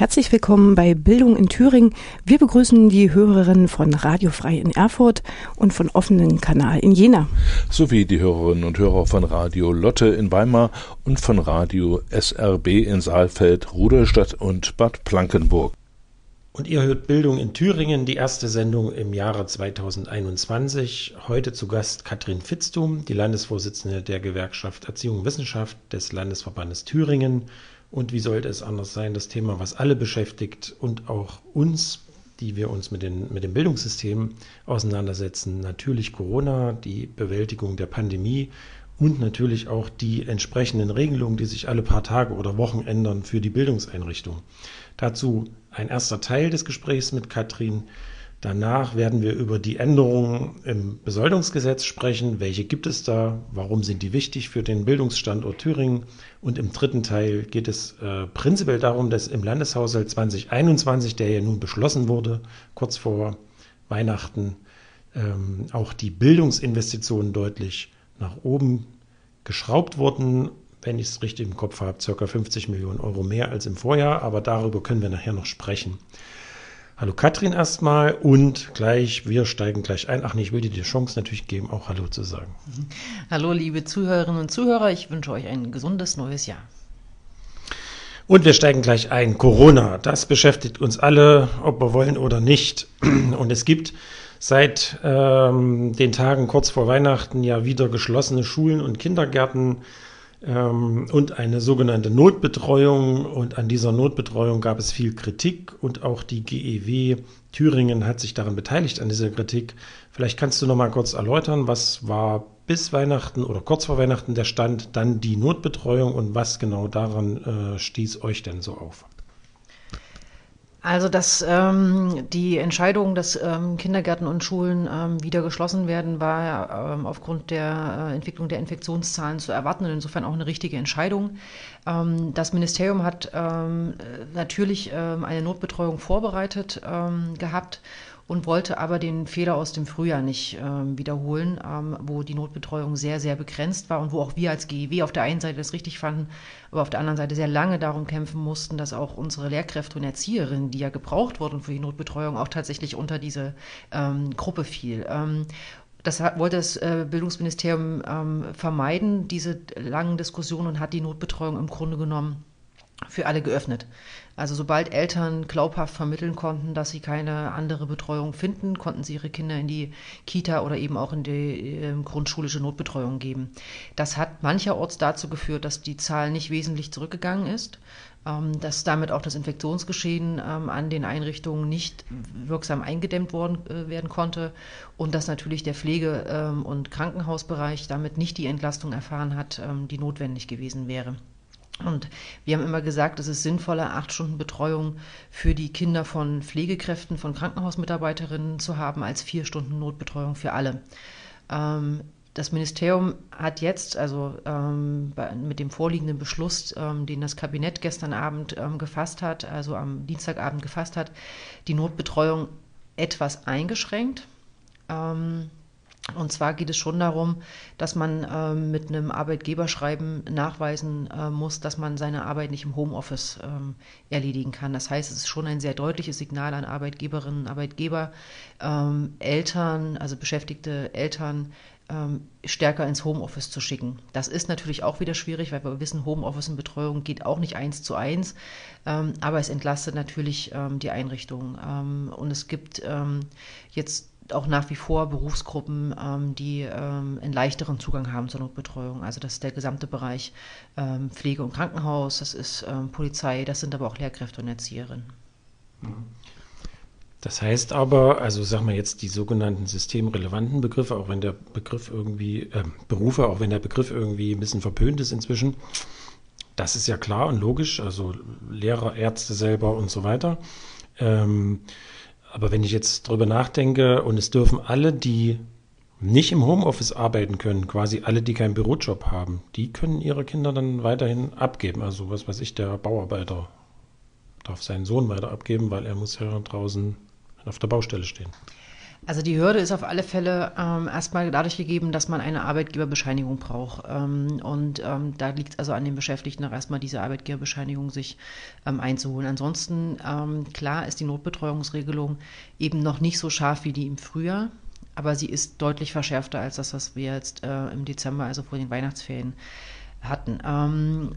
Herzlich willkommen bei Bildung in Thüringen. Wir begrüßen die Hörerinnen von Radio Frei in Erfurt und von offenen Kanal in Jena. Sowie die Hörerinnen und Hörer von Radio Lotte in Weimar und von Radio SRB in Saalfeld, Rudolstadt und Bad Plankenburg. Und ihr hört Bildung in Thüringen, die erste Sendung im Jahre 2021. Heute zu Gast Katrin Fitztum, die Landesvorsitzende der Gewerkschaft Erziehung und Wissenschaft des Landesverbandes Thüringen und wie sollte es anders sein, das Thema, was alle beschäftigt und auch uns, die wir uns mit, den, mit dem Bildungssystem auseinandersetzen, natürlich Corona, die Bewältigung der Pandemie und natürlich auch die entsprechenden Regelungen, die sich alle paar Tage oder Wochen ändern für die Bildungseinrichtung. Dazu ein erster Teil des Gesprächs mit Katrin. Danach werden wir über die Änderungen im Besoldungsgesetz sprechen. Welche gibt es da? Warum sind die wichtig für den Bildungsstandort Thüringen? Und im dritten Teil geht es äh, prinzipiell darum, dass im Landeshaushalt 2021, der ja nun beschlossen wurde, kurz vor Weihnachten, ähm, auch die Bildungsinvestitionen deutlich nach oben geschraubt wurden. Wenn ich es richtig im Kopf habe, circa 50 Millionen Euro mehr als im Vorjahr. Aber darüber können wir nachher noch sprechen. Hallo Katrin erstmal und gleich, wir steigen gleich ein. Ach nee, ich will dir die Chance natürlich geben, auch Hallo zu sagen. Hallo liebe Zuhörerinnen und Zuhörer, ich wünsche euch ein gesundes neues Jahr. Und wir steigen gleich ein. Corona, das beschäftigt uns alle, ob wir wollen oder nicht. Und es gibt seit ähm, den Tagen kurz vor Weihnachten ja wieder geschlossene Schulen und Kindergärten ähm, und eine sogenannte Notbetreuung. Und an dieser Notbetreuung gab es viel Kritik und auch die GEW Thüringen hat sich daran beteiligt, an dieser Kritik. Vielleicht kannst du noch mal kurz erläutern, was war bis Weihnachten oder kurz vor Weihnachten der Stand, dann die Notbetreuung und was genau daran äh, stieß euch denn so auf? Also, dass ähm, die Entscheidung, dass ähm, Kindergärten und Schulen ähm, wieder geschlossen werden, war ähm, aufgrund der äh, Entwicklung der Infektionszahlen zu erwarten und insofern auch eine richtige Entscheidung. Ähm, das Ministerium hat ähm, natürlich eine Notbetreuung vorbereitet gehabt und wollte aber den Fehler aus dem Frühjahr nicht äh, wiederholen, ähm, wo die Notbetreuung sehr, sehr begrenzt war und wo auch wir als GEW auf der einen Seite das richtig fanden, aber auf der anderen Seite sehr lange darum kämpfen mussten, dass auch unsere Lehrkräfte und Erzieherinnen, die ja gebraucht wurden für die Notbetreuung, auch tatsächlich unter diese ähm, Gruppe fiel. Ähm, das wollte das äh, Bildungsministerium ähm, vermeiden, diese langen Diskussionen, und hat die Notbetreuung im Grunde genommen für alle geöffnet. Also sobald Eltern glaubhaft vermitteln konnten, dass sie keine andere Betreuung finden, konnten sie ihre Kinder in die Kita oder eben auch in die äh, grundschulische Notbetreuung geben. Das hat mancherorts dazu geführt, dass die Zahl nicht wesentlich zurückgegangen ist, ähm, dass damit auch das Infektionsgeschehen ähm, an den Einrichtungen nicht wirksam eingedämmt worden, äh, werden konnte und dass natürlich der Pflege- ähm, und Krankenhausbereich damit nicht die Entlastung erfahren hat, ähm, die notwendig gewesen wäre. Und wir haben immer gesagt, es ist sinnvoller, acht Stunden Betreuung für die Kinder von Pflegekräften, von Krankenhausmitarbeiterinnen zu haben, als vier Stunden Notbetreuung für alle. Ähm, das Ministerium hat jetzt, also ähm, mit dem vorliegenden Beschluss, ähm, den das Kabinett gestern Abend ähm, gefasst hat, also am Dienstagabend gefasst hat, die Notbetreuung etwas eingeschränkt. Und zwar geht es schon darum, dass man äh, mit einem Arbeitgeberschreiben nachweisen äh, muss, dass man seine Arbeit nicht im Homeoffice ähm, erledigen kann. Das heißt, es ist schon ein sehr deutliches Signal an Arbeitgeberinnen und Arbeitgeber, ähm, Eltern, also beschäftigte Eltern, ähm, stärker ins Homeoffice zu schicken. Das ist natürlich auch wieder schwierig, weil wir wissen, Homeoffice und Betreuung geht auch nicht eins zu eins, ähm, aber es entlastet natürlich ähm, die Einrichtung. Ähm, und es gibt jetzt auch nach wie vor Berufsgruppen, ähm, die ähm, einen leichteren Zugang haben zur Notbetreuung. Also das ist der gesamte Bereich ähm, Pflege und Krankenhaus, das ist ähm, Polizei, das sind aber auch Lehrkräfte und Erzieherinnen. Das heißt aber, also sagen wir jetzt die sogenannten systemrelevanten Begriffe, auch wenn der Begriff irgendwie, äh, Berufe, auch wenn der Begriff irgendwie ein bisschen verpönt ist inzwischen, das ist ja klar und logisch, also Lehrer, Ärzte selber und so weiter. Ähm, Aber wenn ich jetzt drüber nachdenke und es dürfen alle, die nicht im Homeoffice arbeiten können, quasi alle, die keinen Bürojob haben, die können ihre Kinder dann weiterhin abgeben. Also was weiß ich, der Bauarbeiter darf seinen Sohn weiter abgeben, weil er muss ja draußen auf der Baustelle stehen. Also die Hürde ist auf alle Fälle ähm, erstmal dadurch gegeben, dass man eine Arbeitgeberbescheinigung braucht. Ähm, und ähm, da liegt es also an den Beschäftigten auch erstmal diese Arbeitgeberbescheinigung sich ähm, einzuholen. Ansonsten, ähm, klar ist die Notbetreuungsregelung eben noch nicht so scharf wie die im Frühjahr, aber sie ist deutlich verschärfter als das, was wir jetzt äh, im Dezember, also vor den Weihnachtsferien, hatten. Ähm,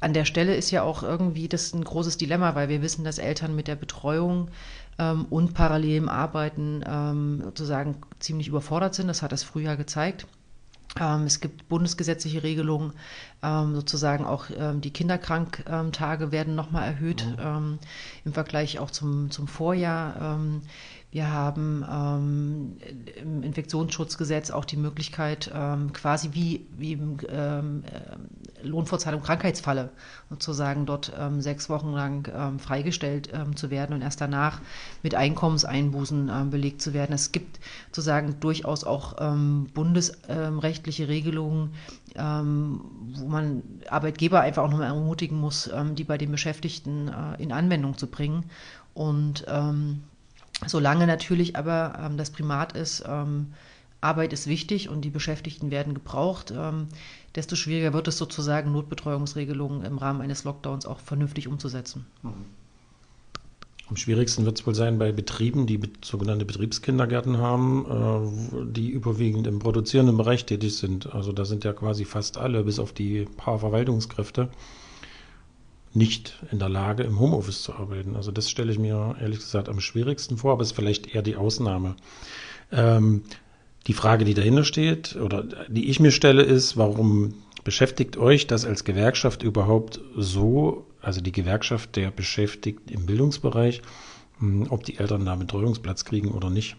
an der Stelle ist ja auch irgendwie das ein großes Dilemma, weil wir wissen, dass Eltern mit der Betreuung ähm, und parallelem Arbeiten ähm, sozusagen ziemlich überfordert sind. Das hat das Frühjahr gezeigt. Ähm, es gibt bundesgesetzliche Regelungen, ähm, sozusagen auch ähm, die Kinderkranktage werden nochmal erhöht mhm. im Vergleich auch zum, zum Vorjahr. Wir haben ähm, im Infektionsschutzgesetz auch die Möglichkeit, ähm, quasi wie, wie im ähm, äh, Lohnfortzahlung Krankheitsfalle sozusagen dort ähm, sechs Wochen lang ähm, freigestellt ähm, zu werden und erst danach mit Einkommenseinbußen belegt zu werden. Es gibt sozusagen durchaus auch bundesrechtliche Regelungen, wo man Arbeitgeber einfach auch nochmal ermutigen muss, die bei den Beschäftigten äh, in Anwendung zu bringen. Und Solange natürlich aber ähm, das Primat ist, ähm, Arbeit ist wichtig und die Beschäftigten werden gebraucht, ähm, desto schwieriger wird es sozusagen, Notbetreuungsregelungen im Rahmen eines Lockdowns auch vernünftig umzusetzen. Am schwierigsten wird es wohl sein bei Betrieben, die sogenannte Betriebskindergärten haben, äh, die überwiegend im produzierenden Bereich tätig sind. Also da sind ja quasi fast alle, bis auf die paar Verwaltungskräfte, nicht in der Lage, im Homeoffice zu arbeiten. Also das stelle ich mir ehrlich gesagt am schwierigsten vor, aber ist vielleicht eher die Ausnahme. Ähm, die Frage, die dahinter steht oder die ich mir stelle, ist, warum beschäftigt euch das als Gewerkschaft überhaupt so, also die Gewerkschaft der Beschäftigten im Bildungsbereich, hm, ob die Eltern da Betreuungsplatz kriegen oder nicht?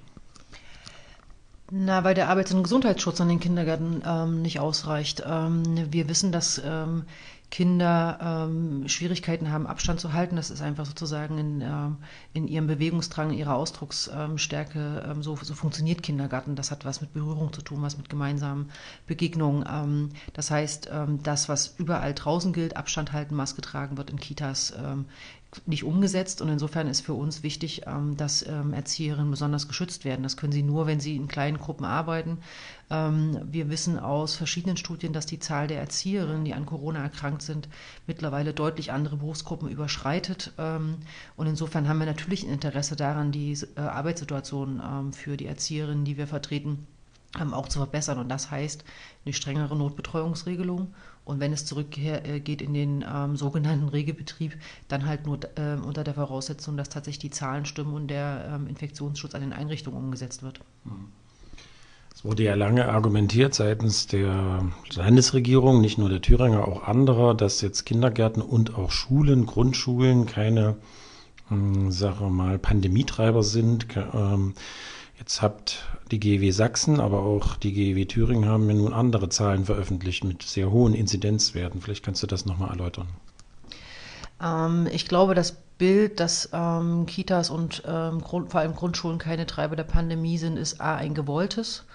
Na, weil der Arbeits- und Gesundheitsschutz an den Kindergärten ähm, nicht ausreicht. Ähm, wir wissen, dass ähm, Kinder ähm, Schwierigkeiten haben, Abstand zu halten. Das ist einfach sozusagen in, ähm, in ihrem Bewegungsdrang, in ihrer Ausdrucksstärke, ähm, so, so funktioniert Kindergarten. Das hat was mit Berührung zu tun, was mit gemeinsamen Begegnungen. Ähm, das heißt, ähm, das, was überall draußen gilt, Abstand halten, Maske tragen, wird in Kitas ähm, nicht umgesetzt. Und insofern ist für uns wichtig, ähm, dass ähm, Erzieherinnen besonders geschützt werden. Das können sie nur, wenn sie in kleinen Gruppen arbeiten. Ähm, wir wissen aus verschiedenen Studien, dass die Zahl der Erzieherinnen, die an Corona erkrankt sind, mittlerweile deutlich andere Berufsgruppen überschreitet. Und insofern haben wir natürlich ein Interesse daran, die äh, Arbeitssituation für die Erzieherinnen, die wir vertreten, auch zu verbessern. Und das heißt eine strengere Notbetreuungsregelung und wenn es zurückgeht äh, in den ähm, sogenannten Regelbetrieb, dann halt nur äh, unter der Voraussetzung, dass tatsächlich die Zahlen stimmen und der ähm, Infektionsschutz an den Einrichtungen umgesetzt wird. Es wurde ja lange argumentiert seitens der Landesregierung, nicht nur der Thüringer, auch anderer, dass jetzt Kindergärten und auch Schulen, Grundschulen keine, äh, sage mal, Pandemietreiber sind. Ähm, Jetzt habt die GW Sachsen, aber auch die GW Thüringen haben ja nun andere Zahlen veröffentlicht mit sehr hohen Inzidenzwerten. Vielleicht kannst du das nochmal erläutern. Ähm, ich glaube, das Bild, dass ähm, Kitas und ähm, Grund, vor allem Grundschulen keine Treiber der Pandemie sind, ist A, ein gewolltes,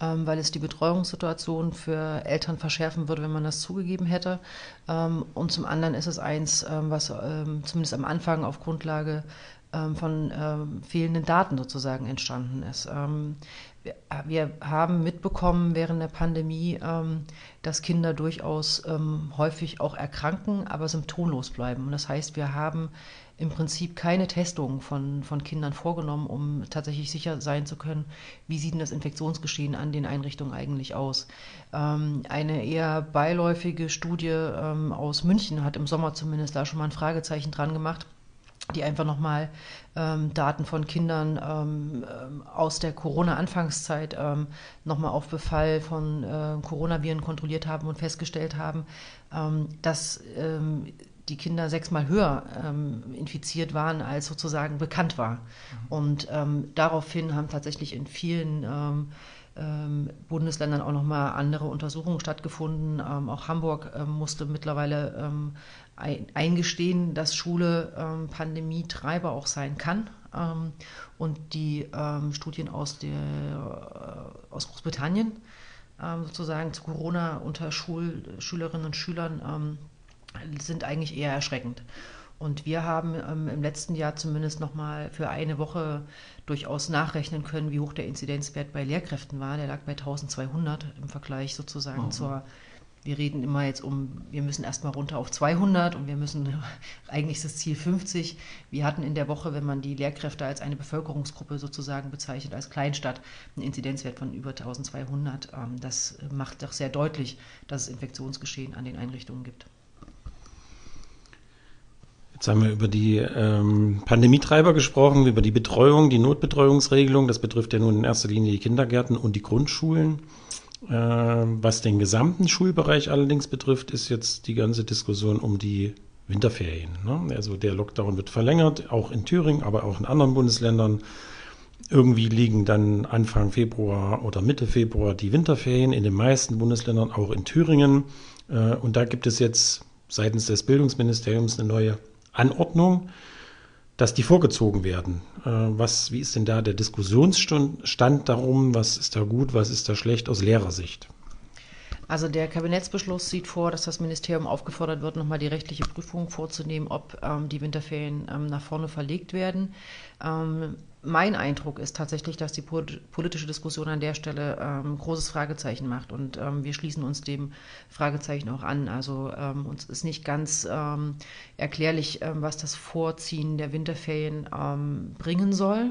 ähm, weil es die Betreuungssituation für Eltern verschärfen würde, wenn man das zugegeben hätte. Ähm, und zum anderen ist es eins, ähm, was zumindest am Anfang auf Grundlage ähm, von ähm, fehlenden Daten sozusagen entstanden ist. Ähm, wir, wir, haben mitbekommen während der Pandemie, ähm, dass Kinder durchaus ähm, häufig auch erkranken, aber symptomlos bleiben. Und das heißt, wir haben im Prinzip keine Testungen von, von Kindern vorgenommen, um tatsächlich sicher sein zu können, wie sieht denn das Infektionsgeschehen an den Einrichtungen eigentlich aus. Ähm, eine eher beiläufige Studie aus München hat im Sommer zumindest da schon mal ein Fragezeichen dran gemacht die einfach nochmal ähm, Daten von Kindern ähm, ähm, aus der Corona-Anfangszeit ähm, nochmal auf Befall von äh, Coronaviren kontrolliert haben und festgestellt haben, ähm, dass ähm, die Kinder sechsmal höher ähm, infiziert waren, als sozusagen bekannt war. Mhm. Und daraufhin haben tatsächlich in vielen Bundesländern auch nochmal andere Untersuchungen stattgefunden. auch Hamburg musste mittlerweile eingestehen, dass Schule ähm, Pandemietreiber auch sein kann. Ähm, und die ähm, Studien aus, der, äh, aus Großbritannien ähm, sozusagen zu Corona unter Schul Schülerinnen und Schülern ähm, sind eigentlich eher erschreckend. Und wir haben ähm, im letzten Jahr zumindest noch mal für eine Woche durchaus nachrechnen können, wie hoch der Inzidenzwert bei Lehrkräften war. Der lag bei 1200 im Vergleich sozusagen mhm. zur wir reden immer jetzt um, wir müssen erstmal runter auf 200 und wir müssen, eigentlich das Ziel 50. Wir hatten in der Woche, wenn man die Lehrkräfte als eine Bevölkerungsgruppe sozusagen bezeichnet, als Kleinstadt, einen Inzidenzwert von über 1200. Ähm, das macht doch sehr deutlich, dass es Infektionsgeschehen an den Einrichtungen gibt. Jetzt haben wir über die ähm, Pandemietreiber gesprochen, über die Betreuung, die Notbetreuungsregelung. Das betrifft ja nun in erster Linie die Kindergärten und die Grundschulen. Äh, was den gesamten Schulbereich allerdings betrifft, ist jetzt die ganze Diskussion um die Winterferien. Ne? Also der Lockdown wird verlängert, auch in Thüringen, aber auch in anderen Bundesländern. Irgendwie liegen dann Anfang Februar oder Mitte Februar die Winterferien in den meisten Bundesländern, auch in Thüringen. Äh, und da gibt es jetzt seitens des Bildungsministeriums eine neue Anordnung, dass die vorgezogen werden. Äh, was, wie ist denn da der Diskussionsstand darum? Was ist da gut, was ist da schlecht aus Lehrersicht? Also der Kabinettsbeschluss sieht vor, dass das Ministerium aufgefordert wird, nochmal die rechtliche Prüfung vorzunehmen, ob ähm, die Winterferien ähm, nach vorne verlegt werden. Ähm, mein Eindruck ist tatsächlich, dass die politische Diskussion an der Stelle ähm, großes Fragezeichen macht und ähm, wir schließen uns dem Fragezeichen auch an. Also ähm, uns ist nicht ganz ähm, erklärlich, ähm, was das Vorziehen der Winterferien ähm, bringen soll.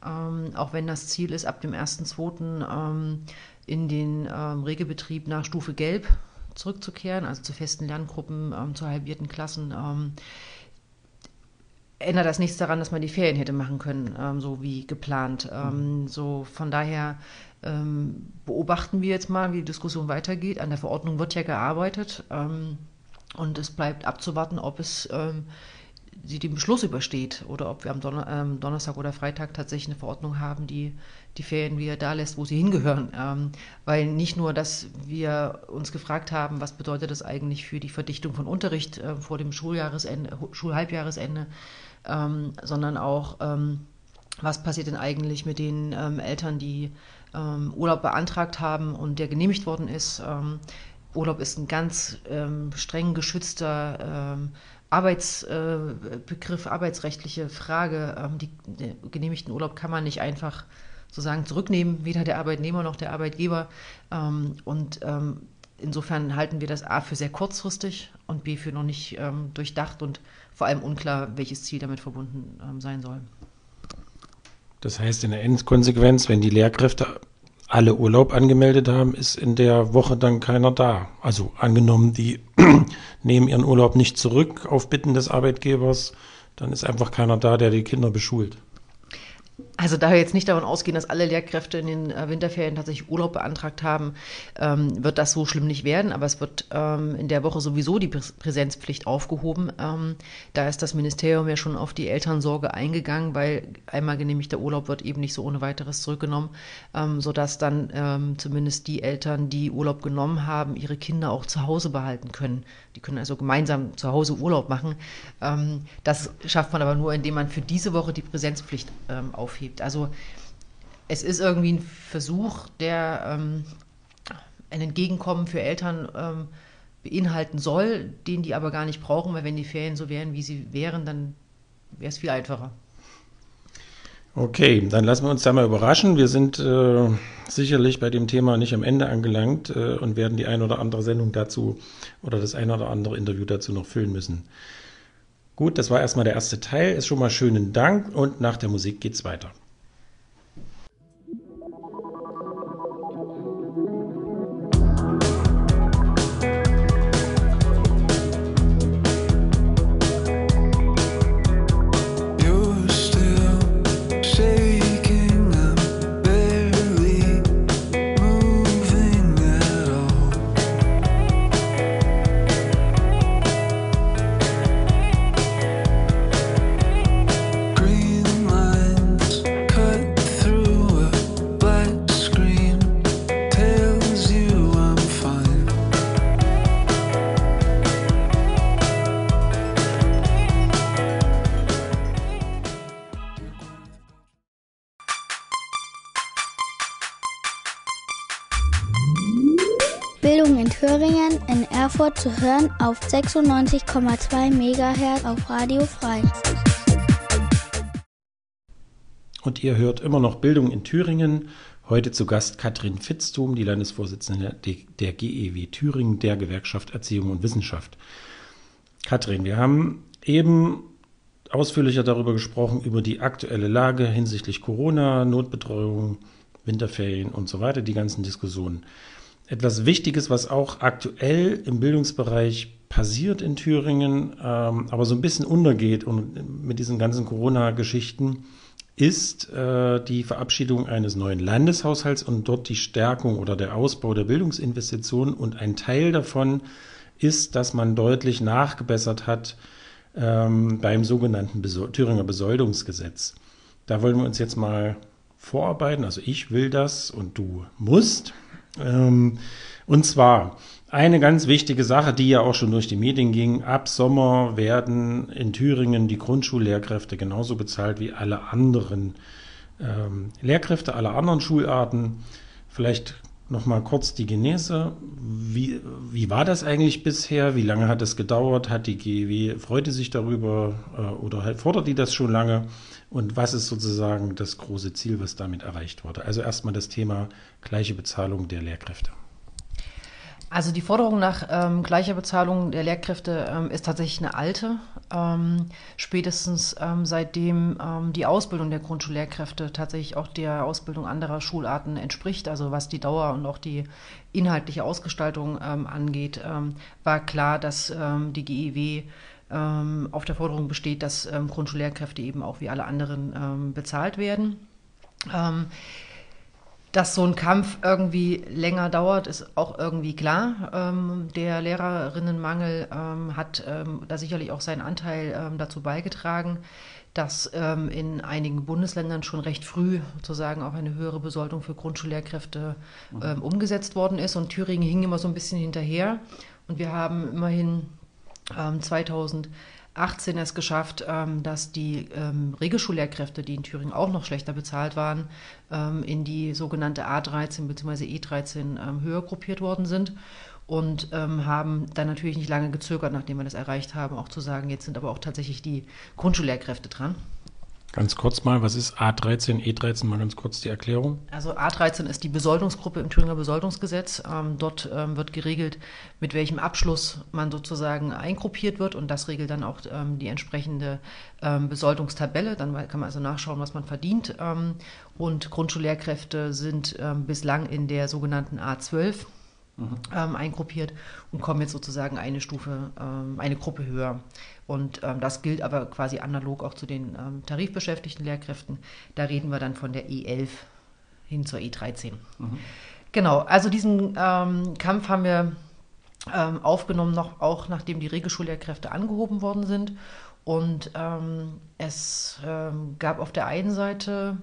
auch wenn das Ziel ist, ab dem 1.2 in den ähm, Regelbetrieb nach Stufe Gelb zurückzukehren, also zu festen Lerngruppen, ähm, zu halbierten Klassen. Ähm, ändert das nichts daran, dass man die Ferien hätte machen können, ähm, so wie geplant. Ähm, mhm. So von daher ähm, beobachten wir jetzt mal, wie die Diskussion weitergeht. An der Verordnung wird ja gearbeitet und es bleibt abzuwarten, ob es sie den Beschluss übersteht oder ob wir am Donner ähm, Donnerstag oder Freitag tatsächlich eine Verordnung haben, die die Ferien wieder da lässt, wo sie hingehören. Ähm, weil nicht nur, dass wir uns gefragt haben, was bedeutet das eigentlich für die Verdichtung von Unterricht äh, vor dem Schuljahresende, Schulhalbjahresende, ähm, sondern auch, ähm, was passiert denn eigentlich mit den ähm, Eltern, die ähm, Urlaub beantragt haben und der genehmigt worden ist. Urlaub ist ein ganz streng geschützter Arbeitsbegriff, äh, arbeitsrechtliche Frage. Ähm, die, den genehmigten Urlaub kann man nicht einfach sozusagen zurücknehmen, weder der Arbeitnehmer noch der Arbeitgeber. Ähm, und ähm, insofern halten wir das A für sehr kurzfristig und B für noch nicht durchdacht und vor allem unklar, welches Ziel damit verbunden sein soll. Das heißt in der Endkonsequenz, wenn die Lehrkräfte alle Urlaub angemeldet haben, ist in der Woche dann keiner da. Also angenommen, die nehmen ihren Urlaub nicht zurück auf Bitten des Arbeitgebers, dann ist einfach keiner da, der die Kinder beschult. Also da wir jetzt nicht davon ausgehen, dass alle Lehrkräfte in den äh, Winterferien tatsächlich Urlaub beantragt haben, ähm, wird das so schlimm nicht werden. Aber es wird ähm, in der Woche sowieso die Präsenzpflicht aufgehoben. Ähm, da ist das Ministerium ja schon auf die Elternsorge eingegangen, weil einmal genehmigter Urlaub wird eben nicht so ohne weiteres zurückgenommen, ähm, sodass dann ähm, zumindest die Eltern, die Urlaub genommen haben, ihre Kinder auch zu Hause behalten können. Die können also gemeinsam zu Hause Urlaub machen. Ähm, das schafft man aber nur, indem man für diese Woche die Präsenzpflicht aufhebt aufhebt. Also es ist irgendwie ein Versuch, der ähm, ein Entgegenkommen für Eltern ähm, beinhalten soll, den die aber gar nicht brauchen, weil wenn die Ferien so wären, wie sie wären, dann wäre es viel einfacher. Okay, dann lassen wir uns da mal überraschen. Wir sind äh, sicherlich bei dem Thema nicht am Ende angelangt äh, und werden die ein oder andere Sendung dazu oder das ein oder andere Interview dazu noch füllen müssen. Gut, das war erstmal der erste Teil. Ist schon mal schönen Dank und nach der Musik geht's weiter. Erfurt zu hören auf 96,2 MHz auf Radio Frei. Und ihr hört immer noch Bildung in Thüringen. Heute zu Gast Katrin Fitztum, die Landesvorsitzende der GEW Thüringen, der Gewerkschaft Erziehung und Wissenschaft. Katrin, wir haben eben ausführlicher darüber gesprochen, über die aktuelle Lage hinsichtlich Corona, Notbetreuung, Winterferien und so weiter, die ganzen Diskussionen. Etwas Wichtiges, was auch aktuell im Bildungsbereich passiert in Thüringen, ähm, aber so ein bisschen untergeht und mit diesen ganzen Corona-Geschichten, ist äh, die Verabschiedung eines neuen Landeshaushalts und dort die Stärkung oder der Ausbau der Bildungsinvestitionen. Und ein Teil davon ist, dass man deutlich nachgebessert hat ähm, beim sogenannten Besol Thüringer Besoldungsgesetz. Da wollen wir uns jetzt mal vorarbeiten. Also ich will das und du musst. Ähm, und zwar eine ganz wichtige Sache, die ja auch schon durch die Medien ging. Ab Sommer werden in Thüringen die Grundschullehrkräfte genauso bezahlt wie alle anderen ähm, Lehrkräfte aller anderen Schularten. Vielleicht noch mal kurz die Genese. Wie, wie war das eigentlich bisher? Wie lange hat es gedauert? Hat die GW, freute sich darüber äh, oder halt fordert die das schon lange? Und was ist sozusagen das große Ziel, was damit erreicht wurde? Also erstmal das Thema gleiche Bezahlung der Lehrkräfte. Also die Forderung nach ähm, gleicher Bezahlung der Lehrkräfte ähm, ist tatsächlich eine alte. Ähm, spätestens ähm, seitdem ähm, die Ausbildung der Grundschullehrkräfte tatsächlich auch der Ausbildung anderer Schularten entspricht, also was die Dauer und auch die inhaltliche Ausgestaltung ähm, angeht, war klar, dass die GEW auf der Forderung besteht, dass Grundschullehrkräfte eben auch wie alle anderen bezahlt werden. Dass so ein Kampf irgendwie länger dauert, ist auch irgendwie klar. Ähm, der Lehrerinnenmangel ähm, hat ähm, da sicherlich auch seinen Anteil ähm, dazu beigetragen, dass ähm, in einigen Bundesländern schon recht früh sozusagen auch eine höhere Besoldung für Grundschullehrkräfte mhm. Ähm, umgesetzt worden ist. Und Thüringen hing immer so ein bisschen hinterher. Und wir haben immerhin 2000 18 es geschafft, ähm, dass die ähm, Regelschullehrkräfte, die in Thüringen auch noch schlechter bezahlt waren, ähm, in die sogenannte A13 bzw. E13 ähm, höher gruppiert worden sind und ähm, haben dann natürlich nicht lange gezögert, nachdem wir das erreicht haben, auch zu sagen, jetzt sind aber auch tatsächlich die Grundschullehrkräfte dran. Ganz kurz mal, was ist A13, E13? Mal ganz kurz die Erklärung. Also A13 ist die Besoldungsgruppe im Thüringer Besoldungsgesetz. Ähm, dort ähm, wird geregelt, mit welchem Abschluss man sozusagen eingruppiert wird und das regelt dann auch ähm, die entsprechende ähm, Besoldungstabelle. Dann kann man also nachschauen, was man verdient. Ähm, und Grundschullehrkräfte sind ähm, bislang in der sogenannten A12 mhm. eingruppiert und kommen jetzt sozusagen eine Stufe, eine Gruppe höher. Und ähm, das gilt aber quasi analog auch zu den ähm, tarifbeschäftigten Lehrkräften. Da reden wir dann von der E11 hin zur E13. Mhm. Genau, also diesen ähm, Kampf haben wir ähm, aufgenommen, noch, auch nachdem die Regelschullehrkräfte angehoben worden sind. Und ähm, es ähm, gab auf der einen Seite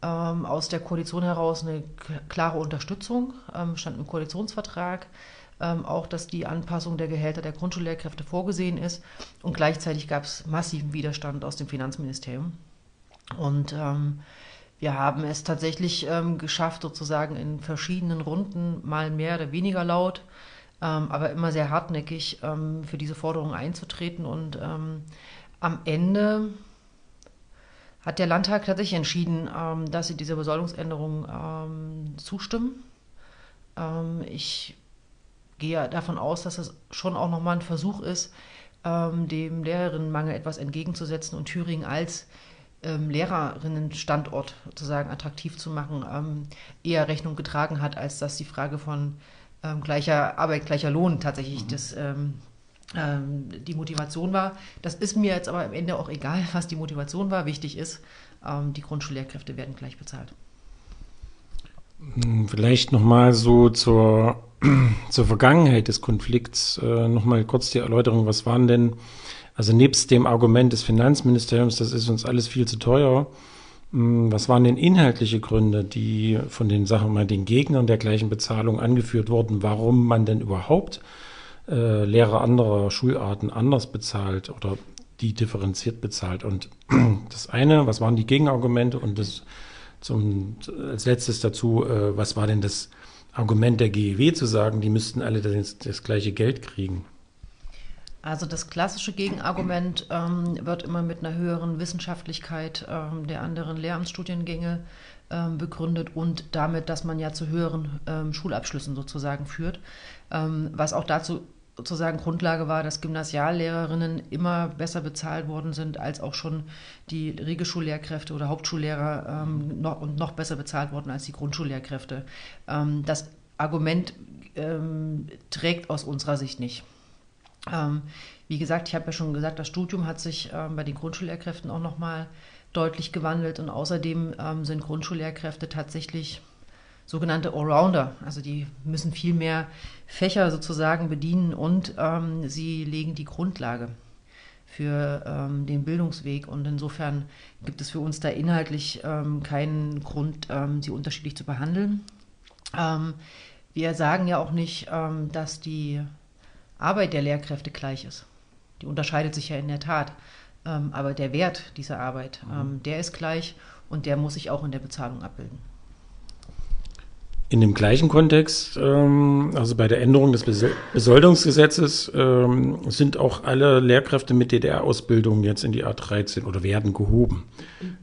aus der Koalition heraus eine klare Unterstützung, stand im Koalitionsvertrag ähm, auch, dass die Anpassung der Gehälter der Grundschullehrkräfte vorgesehen ist. Und gleichzeitig gab es massiven Widerstand aus dem Finanzministerium. Und ähm, wir haben es tatsächlich ähm, geschafft, sozusagen in verschiedenen Runden mal mehr oder weniger laut, ähm, aber immer sehr hartnäckig ähm, für diese Forderung einzutreten. Und ähm, am Ende hat der Landtag tatsächlich entschieden, dass sie dieser Besoldungsänderung zustimmen. ich gehe davon aus, dass es schon auch nochmal ein Versuch ist, ähm, dem Lehrerinnenmangel etwas entgegenzusetzen und Thüringen als ähm, Lehrerinnenstandort sozusagen attraktiv zu machen, ähm, eher Rechnung getragen hat, als dass die Frage von ähm, gleicher Arbeit, gleicher Lohn tatsächlich mhm. das, ähm, ähm, die Motivation war. Das ist mir jetzt aber am Ende auch egal, was die Motivation war. Wichtig ist, die Grundschullehrkräfte werden gleich bezahlt. Hm, vielleicht nochmal so zur, zur Vergangenheit des Konflikts äh, nochmal kurz die Erläuterung. Was waren denn, also nebst dem Argument des Finanzministeriums, das ist uns alles viel zu teuer, hm, was waren denn inhaltliche Gründe, die von den Sachen mal den Gegnern der gleichen Bezahlung angeführt wurden, warum man denn überhaupt äh, Lehrer anderer Schularten anders bezahlt oder die differenziert bezahlt? Und das eine, was waren die Gegenargumente und das zum, als letztes dazu, äh, was war denn das Argument der GEW zu sagen, die müssten alle das, das gleiche Geld kriegen? Also das klassische Gegenargument ähm, wird immer mit einer höheren Wissenschaftlichkeit ähm, der anderen Lehramtsstudiengänge ähm, begründet und damit, dass man ja zu höheren ähm, Schulabschlüssen sozusagen führt, ähm, was auch dazu sozusagen Grundlage war, dass Gymnasiallehrerinnen immer besser bezahlt worden sind als auch schon die Regelschullehrkräfte oder Hauptschullehrer ähm, noch, und noch besser bezahlt worden als die Grundschullehrkräfte. Ähm, das Argument ähm, trägt aus unserer Sicht nicht. Ähm, wie gesagt, ich habe ja schon gesagt, das Studium hat sich ähm, bei den Grundschullehrkräften auch nochmal deutlich gewandelt und außerdem ähm, sind Grundschullehrkräfte tatsächlich sogenannte Allrounder. Also die müssen viel mehr Fächer sozusagen bedienen und ähm, sie legen die Grundlage für ähm, den Bildungsweg. Und insofern gibt es für uns da inhaltlich ähm, keinen Grund, ähm, sie unterschiedlich zu behandeln. Ähm, wir sagen ja auch nicht, ähm, dass die Arbeit der Lehrkräfte gleich ist. Die unterscheidet sich ja in der Tat. aber der Wert dieser Arbeit, mhm. der ist gleich und der muss sich auch in der Bezahlung abbilden. In dem gleichen Kontext, ähm, also bei der Änderung des Besoldungsgesetzes, ähm, sind auch alle Lehrkräfte mit DDR-Ausbildung jetzt in die A13 oder werden gehoben,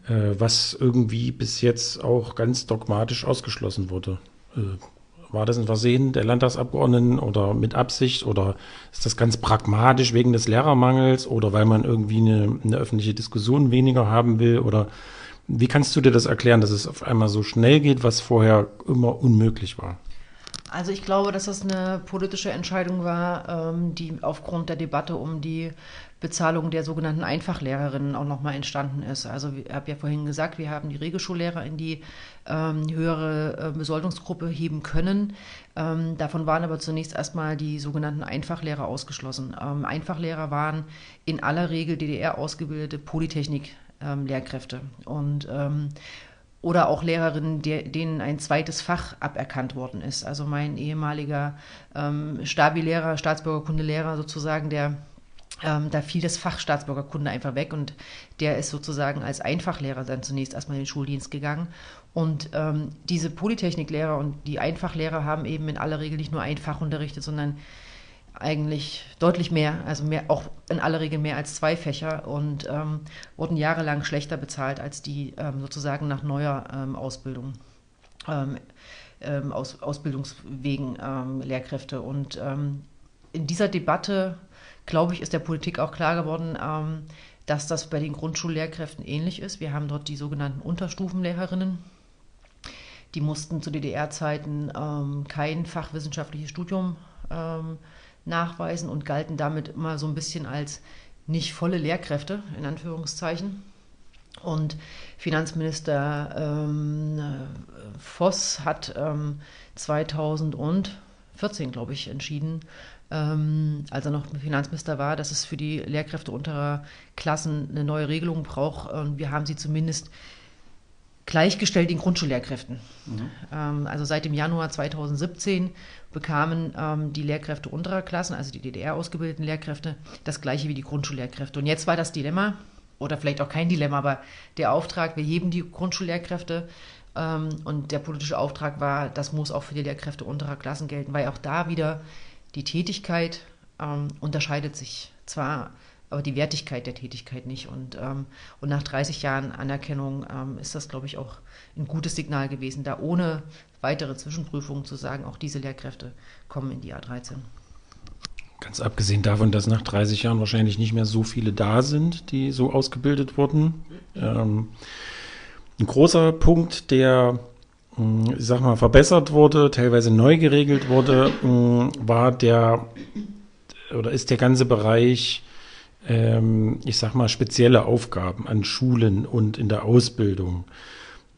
äh, was irgendwie bis jetzt auch ganz dogmatisch ausgeschlossen wurde. Äh, war das ein Versehen der Landtagsabgeordneten oder mit Absicht oder ist das ganz pragmatisch wegen des Lehrermangels oder weil man irgendwie eine, eine öffentliche Diskussion weniger haben will oder wie kannst du dir das erklären, dass es auf einmal so schnell geht, was vorher immer unmöglich war? Also ich glaube, dass das eine politische Entscheidung war, ähm, die aufgrund der Debatte um die Bezahlung der sogenannten Einfachlehrerinnen auch nochmal entstanden ist. Also ich habe ja vorhin gesagt, wir haben die Regelschullehrer in die ähm, höhere äh, Besoldungsgruppe heben können. Ähm, davon waren aber zunächst erstmal die sogenannten Einfachlehrer ausgeschlossen. Einfachlehrer waren in aller Regel DDR ausgebildete Polytechnik ähm, Lehrkräfte. Und ähm, oder auch Lehrerinnen, denen ein zweites Fach aberkannt worden ist. Also mein ehemaliger ähm, Stabi-Lehrer, Staatsbürgerkundelehrer sozusagen, der ähm, da fiel das Fach Staatsbürgerkunde einfach weg und der ist sozusagen als Einfachlehrer dann zunächst erstmal in den Schuldienst gegangen. Und ähm, diese Polytechniklehrer und die Einfachlehrer haben eben in aller Regel nicht nur ein Fach unterrichtet, sondern eigentlich deutlich mehr, also mehr, auch in aller Regel mehr als zwei Fächer und ähm, wurden jahrelang schlechter bezahlt als die ähm, sozusagen nach neuer ähm, Ausbildung, ähm, ähm, aus, Ausbildungswegen ähm, Lehrkräfte. Und in dieser Debatte, glaube ich, ist der Politik auch klar geworden, dass das bei den Grundschullehrkräften ähnlich ist. Wir haben dort die sogenannten Unterstufenlehrerinnen. Die mussten zu DDR-Zeiten kein fachwissenschaftliches Studium ähm, nachweisen und galten damit immer so ein bisschen als nicht volle Lehrkräfte, in Anführungszeichen. Und Finanzminister ähm, Voss hat ähm, 2014, glaube ich, entschieden, ähm, als er noch Finanzminister war, dass es für die Lehrkräfte unterer Klassen eine neue Regelung braucht. Und wir haben sie zumindest gleichgestellt den Grundschullehrkräften. Mhm. Ähm, also seit dem Januar 2017 bekamen ähm, die Lehrkräfte unterer Klassen, also die DDR ausgebildeten Lehrkräfte, das gleiche wie die Grundschullehrkräfte. Und jetzt war das Dilemma, oder vielleicht auch kein Dilemma, aber der Auftrag, wir heben die Grundschullehrkräfte ähm, und der politische Auftrag war, das muss auch für die Lehrkräfte unterer Klassen gelten, weil auch da wieder die Tätigkeit unterscheidet sich. Zwar aber die Wertigkeit der Tätigkeit nicht. Und, ähm, und nach 30 Jahren Anerkennung ähm, ist das, glaube ich, auch ein gutes Signal gewesen, da ohne weitere Zwischenprüfungen zu sagen, auch diese Lehrkräfte kommen in die A13. Ganz abgesehen davon, dass nach 30 Jahren wahrscheinlich nicht mehr so viele da sind, die so ausgebildet wurden. Ähm, ein großer Punkt, der, hm, ich sag mal, verbessert wurde, teilweise neu geregelt wurde, hm, war der oder ist der ganze Bereich ähm, ich sag mal, spezielle Aufgaben an Schulen und in der Ausbildung.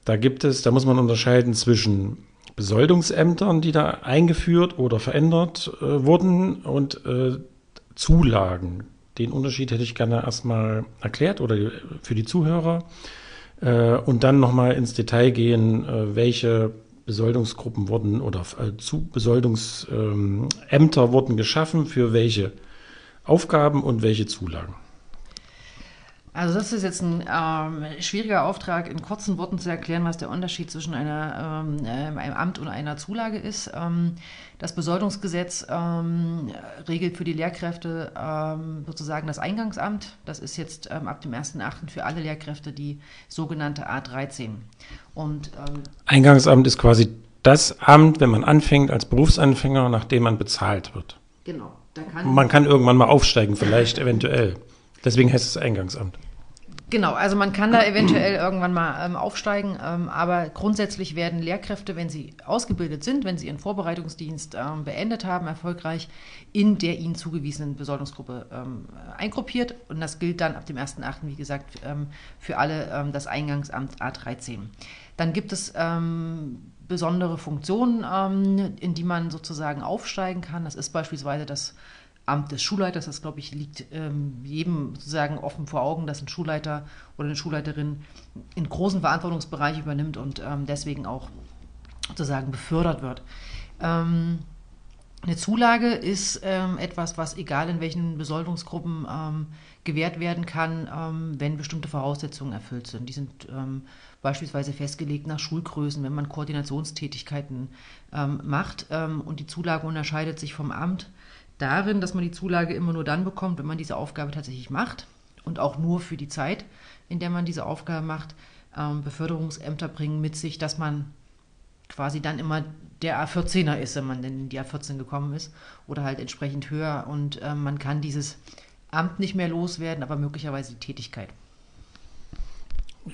Da gibt es, da muss man unterscheiden zwischen Besoldungsämtern, die da eingeführt oder verändert äh, wurden und äh, Zulagen. Den Unterschied hätte ich gerne erstmal erklärt oder für die Zuhörer äh, und dann nochmal ins Detail gehen, äh, welche Besoldungsgruppen wurden oder äh, zu Besoldungsämter ähm, wurden geschaffen für welche Aufgaben und welche Zulagen? Also das ist jetzt ein ähm, schwieriger Auftrag, in kurzen Worten zu erklären, was der Unterschied zwischen einer, ähm, äh, einem Amt und einer Zulage ist. Ähm, das Besoldungsgesetz ähm, regelt für die Lehrkräfte ähm, sozusagen das Eingangsamt. Das ist jetzt ähm, ab dem 1.8. für alle Lehrkräfte die sogenannte A13. Und, Eingangsamt ist quasi das Amt, wenn man anfängt als Berufsanfänger, nachdem man bezahlt wird. Genau. Kann man kann irgendwann mal aufsteigen, vielleicht eventuell. Deswegen heißt es Eingangsamt. Genau, also man kann da eventuell irgendwann mal ähm, aufsteigen, ähm, aber grundsätzlich werden Lehrkräfte, wenn sie ausgebildet sind, wenn sie ihren Vorbereitungsdienst ähm, beendet haben, erfolgreich in der ihnen zugewiesenen Besoldungsgruppe ähm, eingruppiert. Und das gilt dann ab dem 1.8., wie gesagt, ähm, für alle ähm, das Eingangsamt A13. Dann gibt es besondere Funktionen, in die man sozusagen aufsteigen kann. Das ist beispielsweise das Amt des Schulleiters. Das, glaube ich, liegt ähm, jedem sozusagen offen vor Augen, dass ein Schulleiter oder eine Schulleiterin einen großen Verantwortungsbereich übernimmt und ähm, deswegen auch sozusagen befördert wird. Ähm, eine Zulage ist ähm, etwas, was egal in welchen Besoldungsgruppen ähm, gewährt werden kann, ähm, wenn bestimmte Voraussetzungen erfüllt sind. Die sind beispielsweise festgelegt nach Schulgrößen, wenn man Koordinationstätigkeiten macht. und die Zulage unterscheidet sich vom Amt darin, dass man die Zulage immer nur dann bekommt, wenn man diese Aufgabe tatsächlich macht und auch nur für die Zeit, in der man diese Aufgabe macht. Ähm, Beförderungsämter bringen mit sich, dass man quasi dann immer der A14er ist, wenn man denn in die A14 gekommen ist oder halt entsprechend höher und äh, man kann dieses Amt nicht mehr loswerden, aber möglicherweise die Tätigkeit.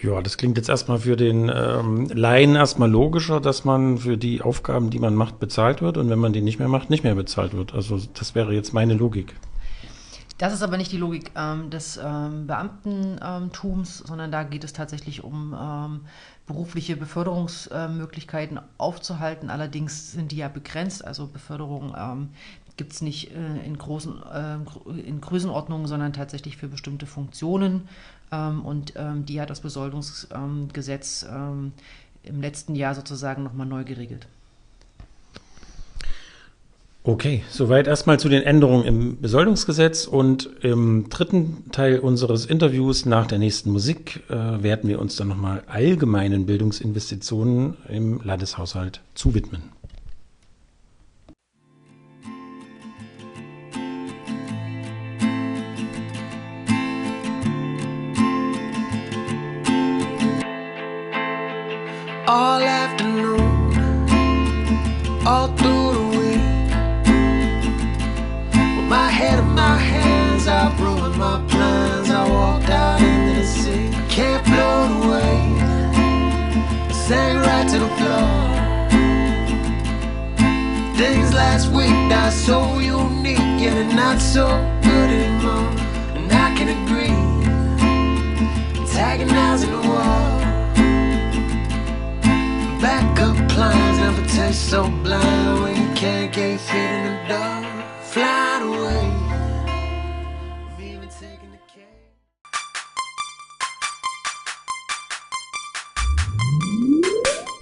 Ja, das klingt jetzt erstmal für den ähm, Laien erstmal logischer, dass man für die Aufgaben, die man macht, bezahlt wird und wenn man die nicht mehr macht, nicht mehr bezahlt wird. Also das wäre jetzt meine Logik. Das ist aber nicht die Logik ähm, des ähm, Beamtentums, sondern da geht es tatsächlich um ähm, berufliche Beförderungsmöglichkeiten aufzuhalten. Allerdings sind die ja begrenzt, also Beförderung ähm, gibt es nicht äh, in, großen, äh, in Größenordnungen, sondern tatsächlich für bestimmte Funktionen. Ähm, und ähm, die hat das Besoldungsgesetz ähm, im letzten Jahr sozusagen nochmal neu geregelt. Okay, soweit erstmal zu den Änderungen im Besoldungsgesetz und im dritten Teil unseres Interviews nach der nächsten Musik äh, werden wir uns dann nochmal allgemeinen Bildungsinvestitionen im Landeshaushalt zuwidmen. all afternoon, all through my plans. I walked out into the sea, I can't float away. I sank right to the floor. Things last week are so unique and not so good anymore. And I can agree, antagonizing the wall. Backup plans never taste so blind when you can't get feet in the door. Flying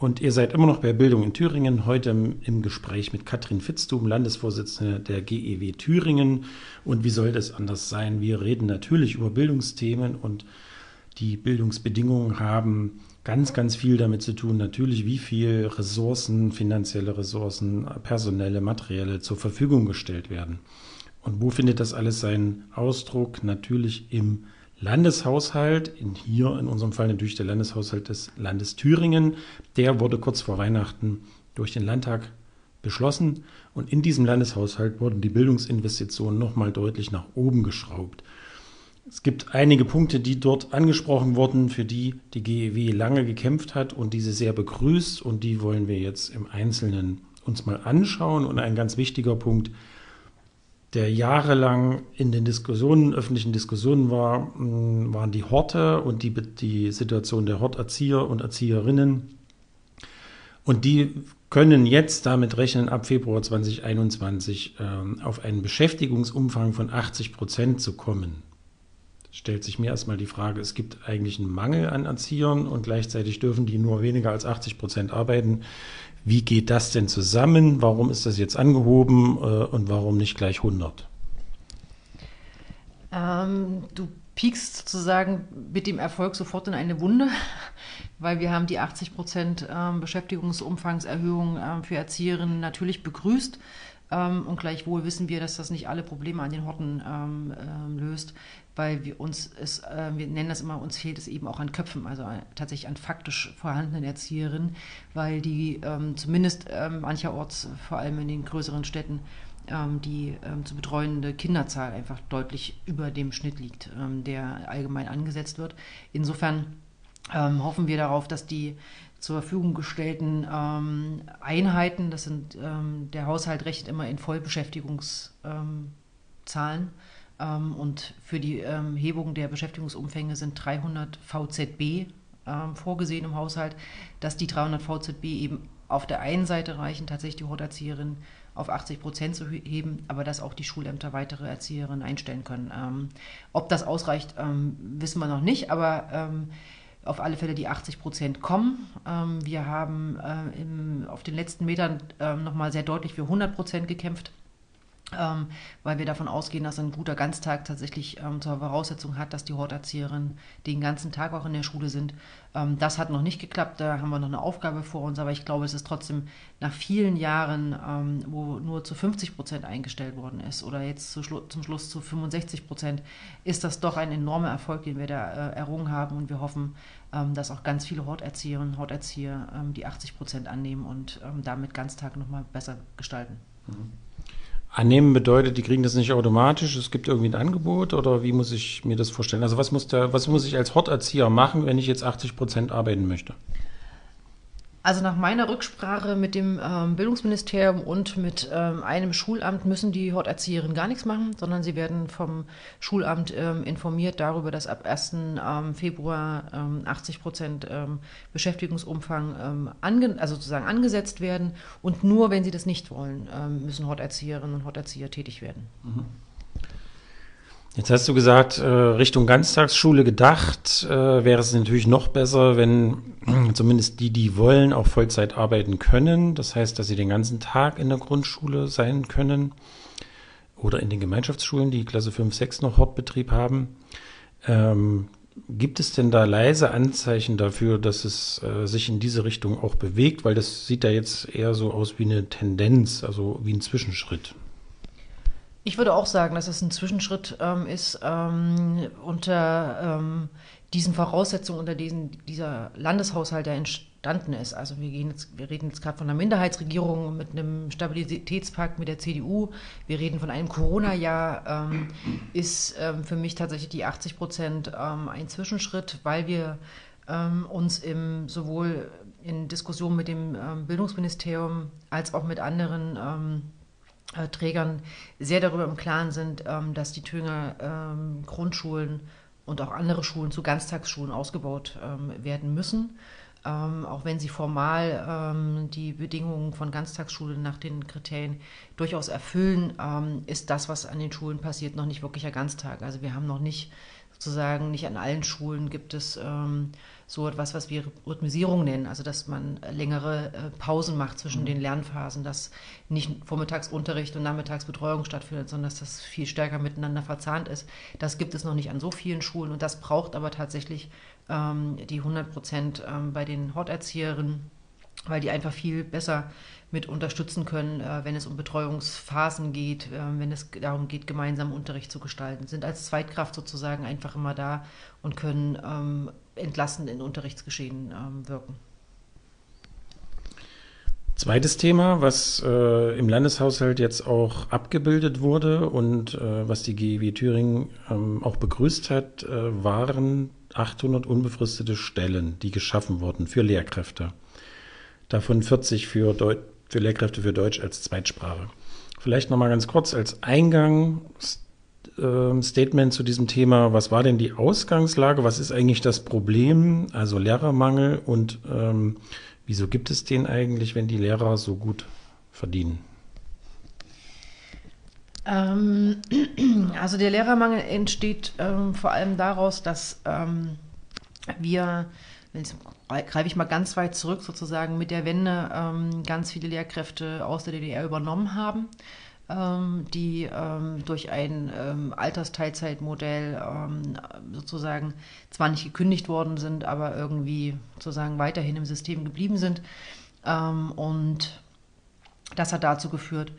Und ihr seid immer noch bei Bildung in Thüringen, heute im, Gespräch mit Katrin Fitztum, Landesvorsitzende der GEW Thüringen. Und wie soll das anders sein? Wir reden natürlich über Bildungsthemen und die Bildungsbedingungen haben ganz, ganz viel damit zu tun, natürlich, wie viel Ressourcen, finanzielle Ressourcen, personelle, materielle zur Verfügung gestellt werden. Und wo findet das alles seinen Ausdruck? Natürlich im Landeshaushalt, in hier in unserem Fall natürlich der Landeshaushalt des Landes Thüringen, der wurde kurz vor Weihnachten durch den Landtag beschlossen und in diesem Landeshaushalt wurden die Bildungsinvestitionen nochmal deutlich nach oben geschraubt. Es gibt einige Punkte, die dort angesprochen wurden, für die die GEW lange gekämpft hat und diese sehr begrüßt und die wollen wir jetzt im Einzelnen uns mal anschauen. Und ein ganz wichtiger Punkt, der jahrelang in den Diskussionen, öffentlichen Diskussionen war, waren die Horte und die, die Situation der Horterzieher und Erzieherinnen. Und die können jetzt damit rechnen, ab Februar 2021 ähm, auf einen Beschäftigungsumfang von 80 Prozent zu kommen. Stellt sich mir erstmal die Frage, es gibt eigentlich einen Mangel an Erziehern und gleichzeitig dürfen die nur weniger als 80 Prozent arbeiten. Wie geht das denn zusammen? Warum ist das jetzt angehoben äh, und warum nicht gleich 100? Ähm, du piekst sozusagen mit dem Erfolg sofort in eine Wunde, weil wir haben die 80 Prozent ähm, Beschäftigungsumfangserhöhung ähm, für Erzieherinnen natürlich begrüßt. Ähm, und gleichwohl wissen wir, dass das nicht alle Probleme an den Horten löst, weil wir uns es, äh, wir nennen das immer, uns fehlt es eben auch an Köpfen, also tatsächlich an faktisch vorhandenen Erzieherinnen, weil die ähm, zumindest ähm, mancherorts, vor allem in den größeren Städten, ähm, die zu betreuende Kinderzahl einfach deutlich über dem Schnitt liegt, der allgemein angesetzt wird. Insofern hoffen wir darauf, dass die zur Verfügung gestellten ähm, Einheiten, das sind, ähm, der Haushalt rechnet immer in Vollbeschäftigungszahlen ähm, und für die ähm, Hebung der Beschäftigungsumfänge sind 300 VZB ähm, vorgesehen im Haushalt, dass die 300 VZB eben auf der einen Seite reichen, tatsächlich die Horterzieherin auf 80 Prozent zu heben, aber dass auch die Schulämter weitere Erzieherinnen einstellen können. Ähm, ob das ausreicht, wissen wir noch nicht, aber auf alle Fälle die 80 Prozent kommen. Ähm, wir haben äh, im, auf den letzten Metern äh, nochmal sehr deutlich für 100 Prozent gekämpft. Ähm, weil wir davon ausgehen, dass ein guter Ganztag tatsächlich ähm, zur Voraussetzung hat, dass die Horterzieherinnen den ganzen Tag auch in der Schule sind. Ähm, das hat noch nicht geklappt, da haben wir noch eine Aufgabe vor uns, aber ich glaube, es ist trotzdem nach vielen Jahren, ähm, wo nur zu 50 Prozent eingestellt worden ist oder jetzt zu Schlu zum Schluss zu 65 Prozent, ist das doch ein enormer Erfolg, den wir da äh, errungen haben und wir hoffen, ähm, dass auch ganz viele Horterzieherinnen und Horterzieher ähm, die 80 Prozent annehmen und damit Ganztag nochmal besser gestalten. Mhm. Annehmen bedeutet, die kriegen das nicht automatisch, es gibt irgendwie ein Angebot oder wie muss ich mir das vorstellen? Also was muss, der, was muss ich als Horterzieher machen, wenn ich jetzt 80 Prozent arbeiten möchte? Also nach meiner Rücksprache mit dem ähm, Bildungsministerium und mit ähm, einem Schulamt müssen die Horterzieherinnen gar nichts machen, sondern sie werden vom Schulamt ähm, informiert darüber, dass ab 1. Ähm, Februar 80 ähm, Prozent ähm, Beschäftigungsumfang also sozusagen angesetzt werden. Und nur wenn sie das nicht wollen, müssen Horterzieherinnen und Horterzieher tätig werden. Mhm. Jetzt hast du gesagt, äh, Richtung Ganztagsschule gedacht, äh, wäre es natürlich noch besser, wenn zumindest die, die wollen, auch Vollzeit arbeiten können. Das heißt, dass sie den ganzen Tag in der Grundschule sein können oder in den Gemeinschaftsschulen, die Klasse 5, 6 noch Hauptbetrieb haben. Ähm, gibt es denn da leise Anzeichen dafür, dass es äh, sich in diese Richtung auch bewegt? Weil das sieht ja jetzt eher so aus wie eine Tendenz, also wie ein Zwischenschritt. Ich würde auch sagen, dass es ein Zwischenschritt ähm, ist ähm, unter ähm, diesen Voraussetzungen, unter diesen dieser Landeshaushalt, der entstanden ist. Also wir, gehen jetzt, wir reden jetzt gerade von einer Minderheitsregierung mit einem Stabilitätspakt mit der CDU. Wir reden von einem Corona-Jahr. Ähm, ist ähm, für mich tatsächlich die 80 Prozent ähm, ein Zwischenschritt, weil wir uns im, sowohl in Diskussionen mit dem Bildungsministerium als auch mit anderen Trägern sehr darüber im Klaren sind, ähm, dass die Thüringer ähm, Grundschulen und auch andere Schulen zu Ganztagsschulen ausgebaut ähm, werden müssen. Ähm, auch wenn sie formal ähm, die Bedingungen von Ganztagsschulen nach den Kriterien durchaus erfüllen, ähm, ist das, was an den Schulen passiert, noch nicht wirklicher Ganztag. Also wir haben noch nicht sozusagen, nicht an allen Schulen gibt es so etwas, was wir Rhythmisierung nennen, also dass man längere äh, Pausen macht zwischen mhm. den Lernphasen, dass nicht Vormittagsunterricht und Nachmittagsbetreuung stattfindet, sondern dass das viel stärker miteinander verzahnt ist. Das gibt es noch nicht an so vielen Schulen und das braucht aber tatsächlich ähm, die 100 Prozent ähm, bei den Horterzieherinnen, weil die einfach viel besser mit unterstützen können, äh, wenn es um Betreuungsphasen geht, äh, wenn es darum geht, gemeinsam Unterricht zu gestalten, sind als Zweitkraft sozusagen einfach immer da und können ähm, entlastend in Unterrichtsgeschehen ähm, wirken. Zweites Thema, was äh, im Landeshaushalt jetzt auch abgebildet wurde und äh, was die GEW Thüringen ähm, auch begrüßt hat, äh, waren 800 unbefristete Stellen, die geschaffen wurden für Lehrkräfte. Davon 40 für, für Lehrkräfte für Deutsch als Zweitsprache. Vielleicht nochmal ganz kurz als Eingang ähm, zu diesem Thema. Was war denn die Ausgangslage? Was ist eigentlich das Problem? Also Lehrermangel und ähm, wieso gibt es den eigentlich, wenn die Lehrer so gut verdienen? Ähm, also der Lehrermangel entsteht ähm, vor allem daraus, dass ähm, wir, jetzt greife ich mal ganz weit zurück, sozusagen mit der Wende ähm, ganz viele Lehrkräfte aus der DDR übernommen haben ähm, die ähm, durch ein ähm, Altersteilzeitmodell ähm, sozusagen zwar nicht gekündigt worden sind, aber irgendwie sozusagen weiterhin im System geblieben sind. Ähm, und das hat dazu geführt,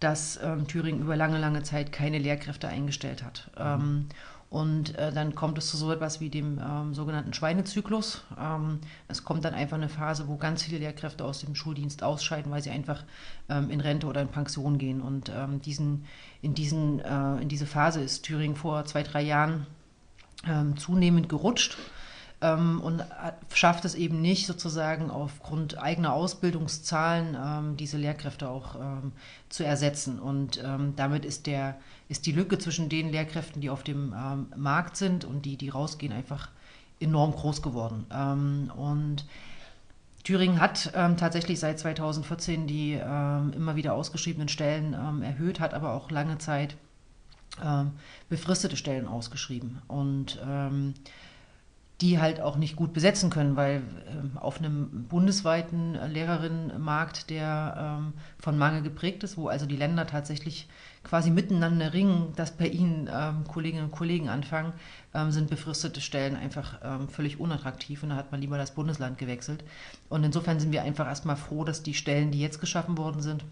dass Thüringen über lange, lange Zeit keine Lehrkräfte eingestellt hat. Mhm. Und äh, dann kommt es zu so etwas wie dem ähm, sogenannten Schweinezyklus. Ähm, es kommt dann einfach eine Phase, wo ganz viele Lehrkräfte aus dem Schuldienst ausscheiden, weil sie einfach ähm, in Rente oder in Pension gehen. Und ähm, diesen, in, diesen, äh, in diese Phase ist Thüringen vor zwei, drei Jahren ähm, zunehmend gerutscht ähm, und schafft es eben nicht, sozusagen aufgrund eigener Ausbildungszahlen ähm, diese Lehrkräfte auch ähm, zu ersetzen. Und ähm, damit ist, der, ist die Lücke zwischen den Lehrkräften, die auf dem ähm, Markt sind und die, die rausgehen, einfach enorm groß geworden. Ähm, und Thüringen hat ähm, tatsächlich seit 2014 die ähm, immer wieder ausgeschriebenen Stellen ähm, erhöht, hat aber auch lange Zeit befristete Stellen ausgeschrieben. Und die halt auch nicht gut besetzen können, weil äh, auf einem bundesweiten Lehrerinnenmarkt, der ähm, von Mangel geprägt ist, wo also die Länder tatsächlich quasi miteinander ringen, dass bei ihnen ähm, Kolleginnen und Kollegen anfangen, ähm, sind befristete Stellen einfach ähm, völlig unattraktiv und da hat man lieber das Bundesland gewechselt. Und insofern sind wir einfach erstmal froh, dass die Stellen, die jetzt geschaffen worden sind,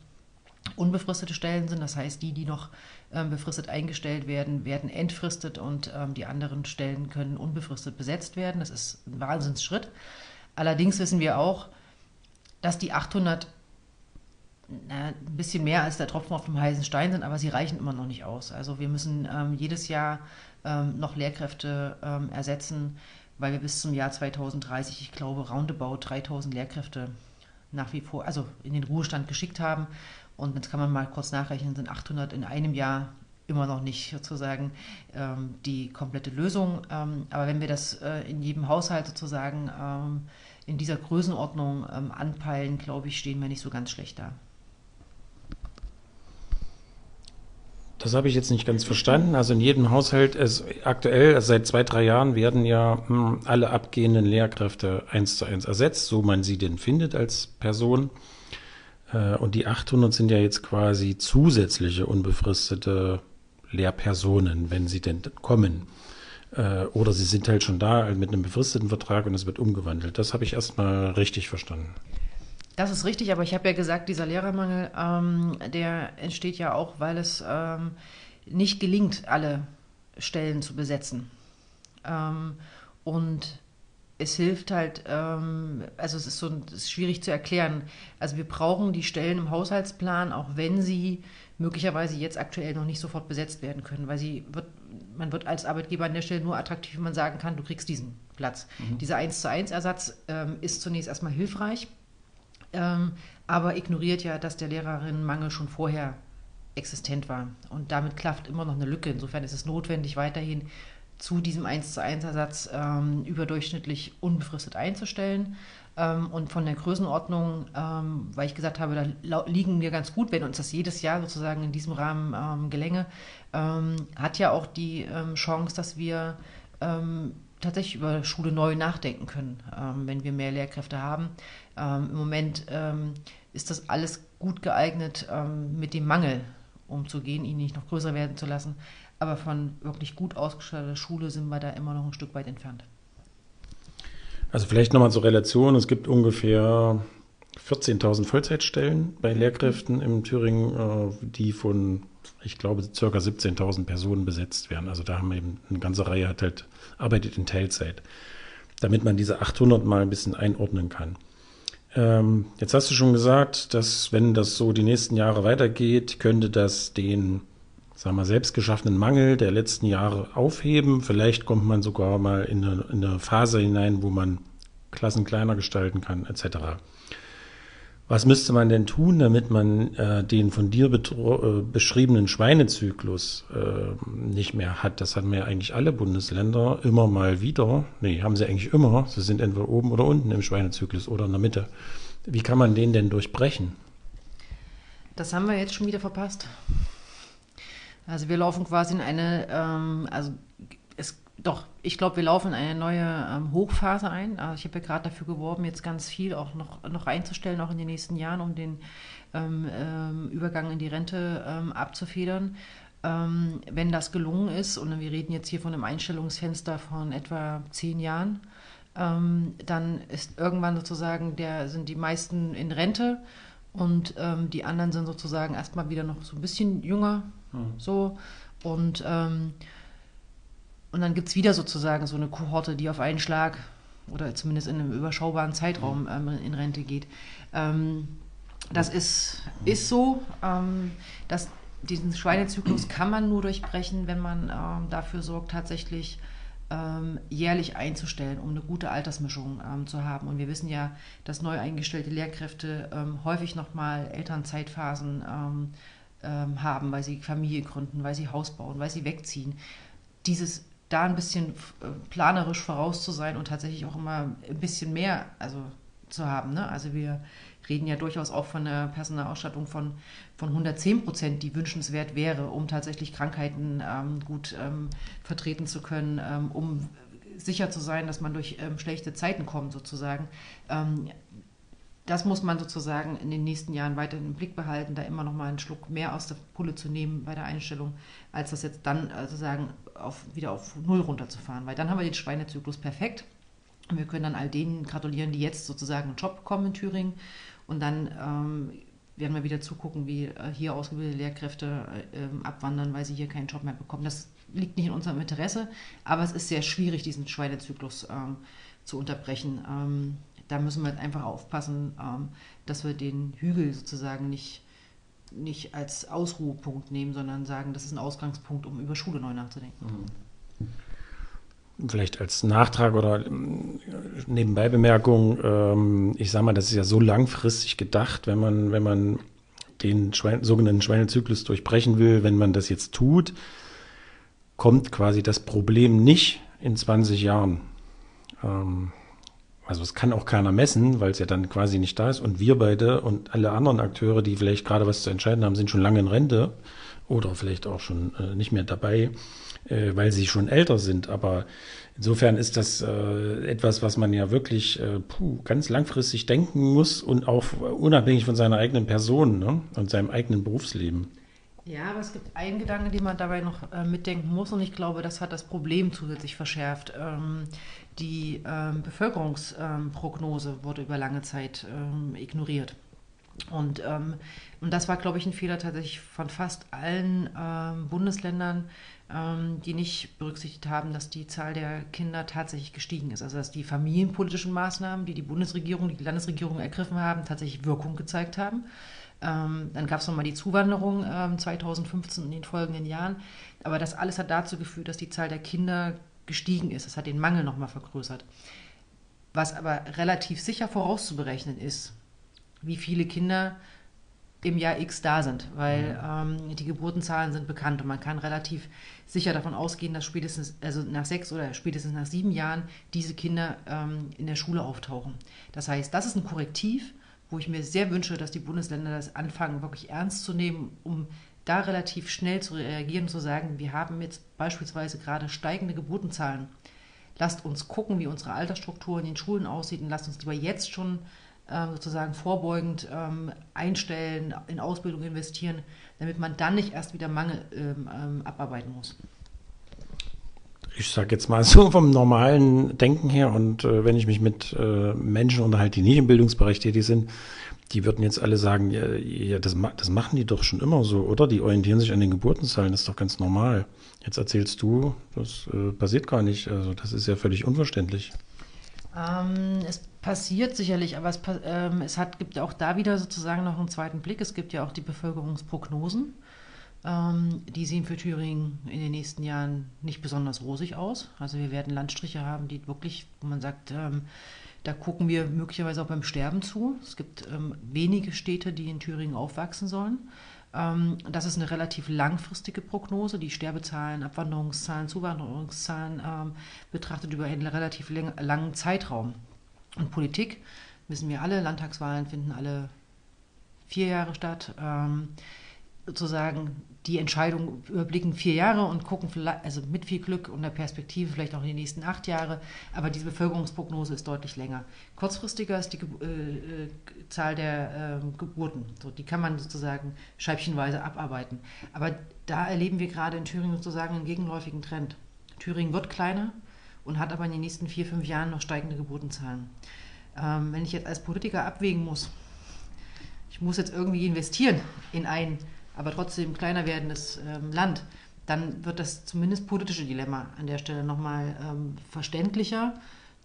unbefristete Stellen sind. Das heißt, die, die noch ähm, befristet eingestellt werden, werden entfristet und ähm, die anderen Stellen können unbefristet besetzt werden. Das ist ein Wahnsinnsschritt. Allerdings wissen wir auch, dass die 800 na, ein bisschen mehr als der Tropfen auf dem heißen Stein sind, aber sie reichen immer noch nicht aus. Also wir müssen ähm, jedes Jahr ähm, noch Lehrkräfte ähm, ersetzen, weil wir bis zum Jahr 2030, ich glaube, roundabout 3000 Lehrkräfte nach wie vor, also in den Ruhestand geschickt haben. Und jetzt kann man mal kurz nachrechnen, sind 800 in einem Jahr immer noch nicht sozusagen ähm, die komplette Lösung. Ähm, aber wenn wir das äh, in jedem Haushalt sozusagen ähm, in dieser Größenordnung ähm, anpeilen, glaube ich, stehen wir nicht so ganz schlecht da. Das habe ich jetzt nicht ganz verstanden. Also in jedem Haushalt ist aktuell, also seit zwei, drei Jahren werden ja mh, hm, alle abgehenden Lehrkräfte eins zu eins ersetzt, so man sie denn findet als Person. Äh, und die 800 sind ja jetzt quasi zusätzliche unbefristete Lehrpersonen, wenn sie denn kommen. Äh, oder sie sind halt schon da mit einem befristeten Vertrag und es wird umgewandelt. Das habe ich erstmal richtig verstanden. Das ist richtig, aber ich habe ja gesagt, dieser Lehrermangel, ähm, der entsteht ja auch, weil es ähm, nicht gelingt, alle Stellen zu besetzen. Ähm, und es hilft halt, ähm, also es ist so ist schwierig zu erklären. Also wir brauchen die Stellen im Haushaltsplan, auch wenn sie möglicherweise jetzt aktuell noch nicht sofort besetzt werden können, weil sie wird, man wird als Arbeitgeber an der Stelle nur attraktiv, wenn man sagen kann, du kriegst diesen Platz. Mhm. Dieser 1 zu 1 Ersatz ähm, ist zunächst erstmal hilfreich, ähm, aber ignoriert ja, dass der Lehrerinnenmangel schon vorher existent war. Und damit klafft immer noch eine Lücke. Insofern ist es notwendig, weiterhin zu diesem 1 zu 1 Ersatz ähm, überdurchschnittlich unbefristet einzustellen. Ähm, und von der Größenordnung, ähm, weil ich gesagt habe, da liegen wir ganz gut, wenn uns das jedes Jahr sozusagen in diesem Rahmen ähm, gelänge, ähm, hat ja auch die ähm, Chance, dass wir tatsächlich über Schule neu nachdenken können, wenn wir mehr Lehrkräfte haben. Im Moment ist das alles gut geeignet, mit dem Mangel umzugehen, ihn nicht noch größer werden zu lassen. Aber von wirklich gut ausgestatteter Schule sind wir da immer noch ein Stück weit entfernt. Also vielleicht nochmal zur Relation. Es gibt ungefähr 14.000 Vollzeitstellen bei Lehrkräften in Thüringen, äh, die von, ich glaube, ca. 17.000 Personen besetzt werden. Also da haben wir eben eine ganze Reihe hat halt, arbeitet in Teilzeit, damit man diese 800 mal ein bisschen einordnen kann. Ähm, jetzt hast du schon gesagt, dass wenn das so die nächsten Jahre weitergeht, könnte das den sagen wir, selbstgeschaffenen Mangel der letzten Jahre aufheben. Vielleicht kommt man sogar mal in eine, in eine Phase hinein, wo man Klassen kleiner gestalten kann, etc. Was müsste man denn tun, damit man äh, den von dir äh, beschriebenen Schweinezyklus äh, nicht mehr hat? Das hatten ja eigentlich alle Bundesländer immer mal wieder. Nee, haben sie eigentlich immer. Sie sind entweder oben oder unten im Schweinezyklus oder in der Mitte. Wie kann man den denn durchbrechen? Das haben wir jetzt schon wieder verpasst. Also wir laufen quasi in eine, ähm, also es doch, ich glaube, wir laufen in eine neue ähm, Hochphase ein. Also ich habe ja gerade dafür geworben, jetzt ganz viel auch noch, noch einzustellen, auch in den nächsten Jahren, um den ähm, ähm, Übergang in die Rente ähm, abzufedern. Ähm, wenn das gelungen ist, und wir reden jetzt hier von einem Einstellungsfenster von etwa zehn Jahren, dann ist irgendwann sozusagen der, sind die meisten in Rente und die anderen sind sozusagen erstmal wieder noch so ein bisschen jünger. Mhm. So. Und und dann gibt es wieder sozusagen so eine Kohorte, die auf einen Schlag oder zumindest in einem überschaubaren Zeitraum mhm. ähm, in Rente geht. Ähm, das ist, ist so. Ähm, dass diesen Schweinezyklus kann man nur durchbrechen, wenn man ähm, dafür sorgt, tatsächlich ähm, jährlich einzustellen, um eine gute Altersmischung ähm, zu haben. Und wir wissen ja, dass neu eingestellte Lehrkräfte häufig nochmal Elternzeitphasen haben, weil sie Familie gründen, weil sie Haus bauen, weil sie wegziehen. Dieses da ein bisschen äh, planerisch voraus zu sein und tatsächlich auch immer ein bisschen mehr also, zu haben. Ne? Also wir reden ja durchaus auch von einer Personalausstattung von, von 110 Prozent, die wünschenswert wäre, um tatsächlich Krankheiten ähm, gut ähm, vertreten zu können, ähm, um sicher zu sein, dass man durch ähm, schlechte Zeiten kommt sozusagen. Ähm, das muss man sozusagen in den nächsten Jahren weiter im Blick behalten, da immer noch mal einen Schluck mehr aus der Pulle zu nehmen bei der Einstellung, als das jetzt dann sozusagen auf, wieder auf Null runterzufahren. Weil dann haben wir den Schweinezyklus perfekt. Und wir können dann all denen gratulieren, die jetzt sozusagen einen Job bekommen in Thüringen. Und dann ähm, werden wir wieder zugucken, wie äh, hier ausgebildete Lehrkräfte äh, abwandern, weil sie hier keinen Job mehr bekommen. Das liegt nicht in unserem Interesse, aber es ist sehr schwierig, diesen Schweinezyklus ähm, zu unterbrechen. Ähm, da müssen wir einfach aufpassen, ähm, dass wir den Hügel sozusagen nicht, nicht als Ausruhepunkt nehmen, sondern sagen, das ist ein Ausgangspunkt, um über Schule neu nachzudenken. Mhm. Vielleicht als Nachtrag oder ähm, Nebenbeibemerkung, ähm, ich sage mal, das ist ja so langfristig gedacht, wenn man, wenn man den Schwein, sogenannten Schweinezyklus durchbrechen will, wenn man das jetzt tut, kommt quasi das Problem nicht in 20 Jahren. Ähm, also es kann auch keiner messen, weil es ja dann quasi nicht da ist. Und wir beide und alle anderen Akteure, die vielleicht gerade was zu entscheiden haben, sind schon lange in Rente oder vielleicht auch schon äh, nicht mehr dabei, äh, weil sie schon älter sind. Aber insofern ist das äh, etwas, was man ja wirklich äh, puh, ganz langfristig denken muss und auch unabhängig von seiner eigenen Person ne? und seinem eigenen Berufsleben. Ja, aber es gibt einen Gedanken, den man dabei noch äh, mitdenken muss und ich glaube, das hat das Problem zusätzlich verschärft. Ähm, die ähm, Bevölkerungsprognose ähm, wurde über lange Zeit ähm, ignoriert. Und, ähm, und das war, glaube ich, ein Fehler tatsächlich von fast allen ähm, Bundesländern, die nicht berücksichtigt haben, dass die Zahl der Kinder tatsächlich gestiegen ist. Also dass die familienpolitischen Maßnahmen, die die Bundesregierung, die Landesregierung ergriffen haben, tatsächlich Wirkung gezeigt haben. Ähm, dann gab es nochmal die Zuwanderung ähm, 2015 und in den folgenden Jahren. Aber das alles hat dazu geführt, dass die Zahl der Kinder gestiegen ist. Das hat den Mangel nochmal vergrößert. Was aber relativ sicher vorauszuberechnen ist, wie viele Kinder im Jahr X da sind, weil ähm, die Geburtenzahlen sind bekannt und man kann relativ sicher davon ausgehen, dass spätestens, also nach sechs oder spätestens nach sieben Jahren diese Kinder ähm, in der Schule auftauchen. Das heißt, das ist ein Korrektiv wo ich mir sehr wünsche, dass die Bundesländer das anfangen, wirklich ernst zu nehmen, um da relativ schnell zu reagieren und zu sagen, wir haben jetzt beispielsweise gerade steigende Geburtenzahlen. Lasst uns gucken, wie unsere Altersstruktur in den Schulen aussieht und lasst uns lieber jetzt schon äh, sozusagen vorbeugend ähm, einstellen, in Ausbildung investieren, damit man dann nicht erst wieder Mangel ähm, ähm, abarbeiten muss ich sage jetzt mal so vom normalen Denken her und äh, wenn ich mich mit äh, Menschen unterhalte, die nicht im Bildungsbereich tätig sind, die würden jetzt alle sagen, ja, ja das, das, machen die doch schon immer so, oder? Die orientieren sich an den Geburtenzahlen, das ist doch ganz normal. Jetzt erzählst du, das äh, passiert gar nicht. Also das ist ja völlig unverständlich. Ähm, es passiert sicherlich, aber es, ähm, es hat, gibt auch da wieder sozusagen noch einen zweiten Blick. Es gibt ja auch die Bevölkerungsprognosen. Ähm, die sehen für Thüringen in den nächsten Jahren nicht besonders rosig aus. Also wir werden Landstriche haben, die wirklich, wo man sagt, ähm, Da gucken wir möglicherweise auch beim Sterben zu. Es gibt ähm, wenige Städte, die in Thüringen aufwachsen sollen. Ähm, das ist eine relativ langfristige Prognose. Die Sterbezahlen, Abwanderungszahlen, Zuwanderungszahlen ähm, betrachtet über einen relativ langen Zeitraum. Und Politik, wissen wir alle, Landtagswahlen finden alle vier Jahre statt. Sozusagen die Entscheidung überblicken vier Jahre und gucken vielleicht, also mit viel Glück und der Perspektive vielleicht auch in die nächsten acht Jahre, aber diese Bevölkerungsprognose ist deutlich länger. Kurzfristiger ist die äh, äh, Zahl der äh, Geburten. So, die kann man sozusagen scheibchenweise abarbeiten. Aber da erleben wir gerade in Thüringen sozusagen einen gegenläufigen Trend. Thüringen wird kleiner und hat aber in den nächsten vier, fünf Jahren noch steigende Geburtenzahlen. Ähm, wenn ich jetzt als Politiker abwägen muss, ich muss jetzt irgendwie investieren in ein aber trotzdem kleiner werdendes ähm, Land, dann wird das zumindest politische Dilemma an der Stelle nochmal ähm, verständlicher.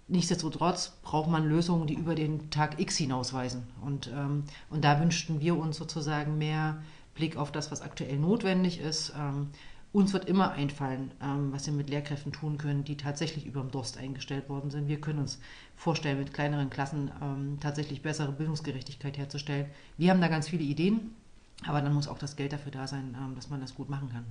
Nichtsdestotrotz braucht man Lösungen, die über den Tag X hinausweisen. Und, ähm, und da wünschten wir uns sozusagen mehr Blick auf das, was aktuell notwendig ist. Ähm, uns wird immer einfallen, ähm, was wir mit Lehrkräften tun können, die tatsächlich über dem Durst eingestellt worden sind. Wir können uns vorstellen, mit kleineren Klassen ähm, tatsächlich bessere Bildungsgerechtigkeit herzustellen. Wir haben da ganz viele Ideen. Aber dann muss auch das Geld dafür da sein, ähm, dass man das gut machen kann.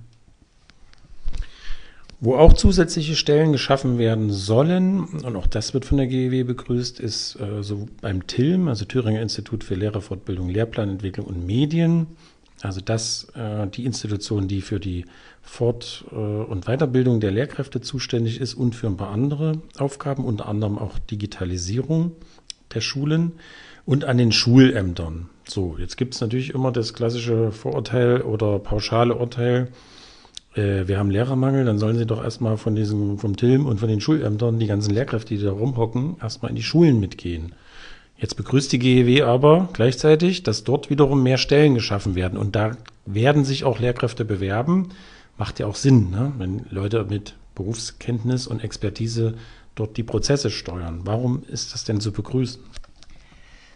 Wo auch zusätzliche Stellen geschaffen werden sollen, und auch das wird von der GEW begrüßt, ist äh, so beim TILM, also Thüringer Institut für Lehrerfortbildung, Lehrplanentwicklung und Medien. Also das, äh, die Institution, die für die Fort- äh, und Weiterbildung der Lehrkräfte zuständig ist und für ein paar andere Aufgaben, unter anderem auch Digitalisierung der Schulen und an den Schulämtern. So, jetzt gibt es natürlich immer das klassische Vorurteil oder pauschale Urteil. Äh, wir haben Lehrermangel, dann sollen sie doch erstmal von diesem, vom TILM und von den Schulämtern, die ganzen Lehrkräfte, die da rumhocken, erstmal in die Schulen mitgehen. Jetzt begrüßt die GEW aber gleichzeitig, dass dort wiederum mehr Stellen geschaffen werden. Und da werden sich auch Lehrkräfte bewerben. Macht ja auch Sinn, ne? wenn Leute mit Berufskenntnis und Expertise dort die Prozesse steuern. Warum ist das denn zu begrüßen?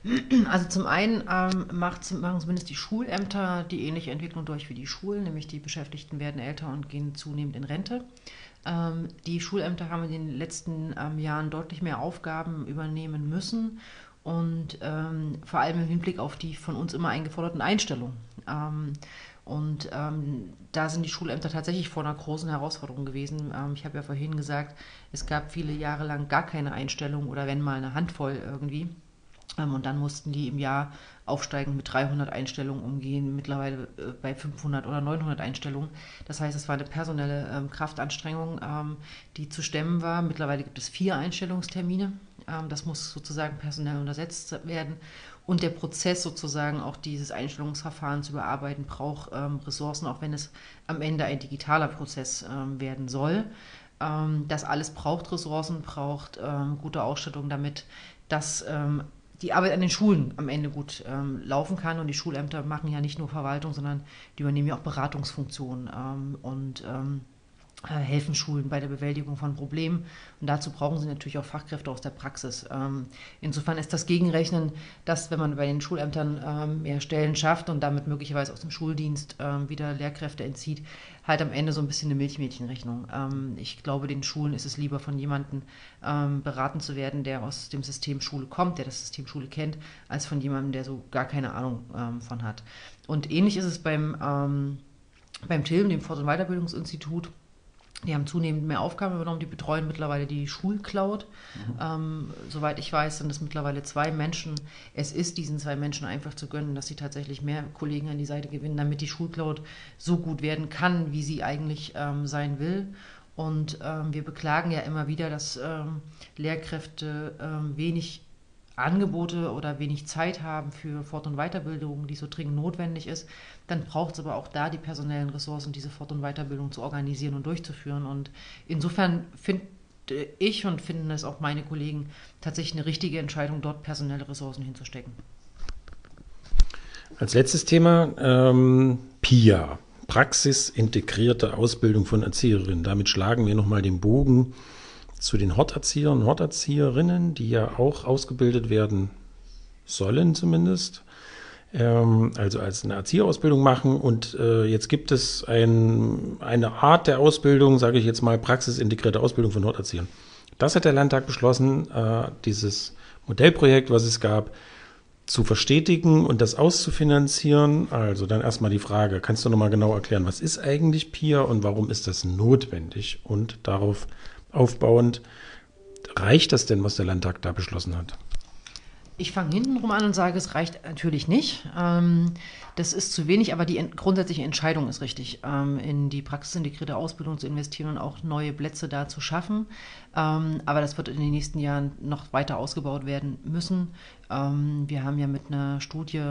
Also zum einen ähm, macht, machen zumindest die Schulämter die ähnliche Entwicklung durch wie die Schulen, nämlich die Beschäftigten werden älter und gehen zunehmend in Rente. Ähm, die Schulämter haben in den letzten ähm, Jahren deutlich mehr Aufgaben übernehmen müssen und ähm, vor allem im Hinblick auf die von uns immer eingeforderten Einstellungen. Ähm, und ähm, da sind die Schulämter tatsächlich vor einer großen Herausforderung gewesen. Ähm, ich habe ja vorhin gesagt, es gab viele Jahre lang gar keine Einstellung oder wenn mal eine Handvoll irgendwie. Ähm, und dann mussten die im Jahr aufsteigen mit 300 Einstellungen umgehen, mittlerweile äh, bei 500 oder 900 Einstellungen. Das heißt, es war eine personelle ähm, Kraftanstrengung, ähm, die zu stemmen war. Mittlerweile gibt es vier Einstellungstermine. Ähm, das muss sozusagen personell untersetzt werden. Und der Prozess sozusagen auch dieses Einstellungsverfahren zu überarbeiten, braucht ähm, Ressourcen, auch wenn es am Ende ein digitaler Prozess ähm, werden soll. das alles braucht Ressourcen, braucht gute Ausstattung, damit das die Arbeit an den Schulen am Ende gut ähm, laufen kann. Und die Schulämter machen ja nicht nur Verwaltung, sondern die übernehmen ja auch Beratungsfunktionen ähm, und ähm, äh, helfen Schulen bei der Bewältigung von Problemen. Und dazu brauchen sie natürlich auch Fachkräfte aus der Praxis. Ähm, insofern ist das Gegenrechnen, dass wenn man bei den Schulämtern ähm, mehr Stellen schafft und damit möglicherweise aus dem Schuldienst ähm, wieder Lehrkräfte entzieht, halt am Ende so ein bisschen eine Milchmädchenrechnung. ich glaube, den Schulen ist es lieber von jemandem beraten zu werden, der aus dem System Schule kommt, der das System Schule kennt, als von jemandem, der so gar keine Ahnung von hat. Und ähnlich ist es beim, beim TILM, dem Fort- und Weiterbildungsinstitut die haben zunehmend mehr Aufgaben übernommen, die betreuen mittlerweile die Schulcloud. Mhm. Ähm, soweit ich weiß, sind es mittlerweile zwei Menschen. Es ist diesen zwei Menschen einfach zu gönnen, dass sie tatsächlich mehr Kollegen an die Seite gewinnen, damit die Schulcloud so gut werden kann, wie sie eigentlich ähm, sein will. Und ähm, wir beklagen ja immer wieder, dass ähm, Lehrkräfte ähm, wenig Angebote oder wenig Zeit haben für Fort- und Weiterbildung, die so dringend notwendig ist, dann braucht es aber auch da die personellen Ressourcen, diese Fort- und Weiterbildung zu organisieren und durchzuführen. Und insofern finde ich und finden es auch meine Kollegen tatsächlich eine richtige Entscheidung, dort personelle Ressourcen hinzustecken. Als letztes Thema ähm, PIA, praxisintegrierte Ausbildung von Erzieherinnen. Damit schlagen wir nochmal den Bogen zu den Horterziehern und Horterzieherinnen, die ja auch ausgebildet werden sollen zumindest, ähm, also als eine Erzieherausbildung machen. Und äh, jetzt gibt es ein, eine Art der Ausbildung, sage ich jetzt mal, praxisintegrierte Ausbildung von Horterziehern. Das hat der Landtag beschlossen, äh, dieses Modellprojekt, was es gab, zu verstetigen und das auszufinanzieren. Also dann erstmal die Frage, kannst du nochmal genau erklären, was ist eigentlich PIA und warum ist das notwendig? Und darauf aufbauend, reicht das denn, was der Landtag da beschlossen hat? Ich fange hintenrum an und sage, es reicht natürlich nicht. Ähm, das ist zu wenig, aber die grundsätzliche Entscheidung ist richtig, ähm, in die praxisintegrierte Ausbildung zu investieren und auch neue Plätze da zu schaffen. Ähm, aber das wird in den nächsten Jahren noch weiter ausgebaut werden müssen. wir haben ja mit einer Studie,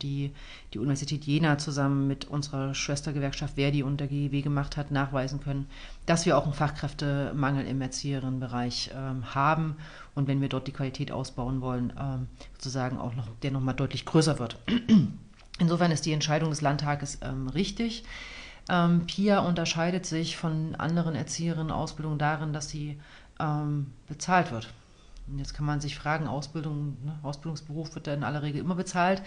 die die Universität Jena zusammen mit unserer Schwestergewerkschaft Verdi und der GEW gemacht hat, nachweisen können, dass wir auch einen Fachkräftemangel im Erzieherinnenbereich haben und wenn wir dort die Qualität ausbauen wollen, ähm, sozusagen auch noch, der nochmal deutlich größer wird. Insofern ist die Entscheidung des Landtages ähm, richtig. Ähm, PIA unterscheidet sich von anderen Erzieherinnen-Ausbildungen darin, dass sie ähm, bezahlt wird. Und jetzt kann man sich fragen, Ausbildung, ne, Ausbildungsberuf wird da in aller Regel immer bezahlt.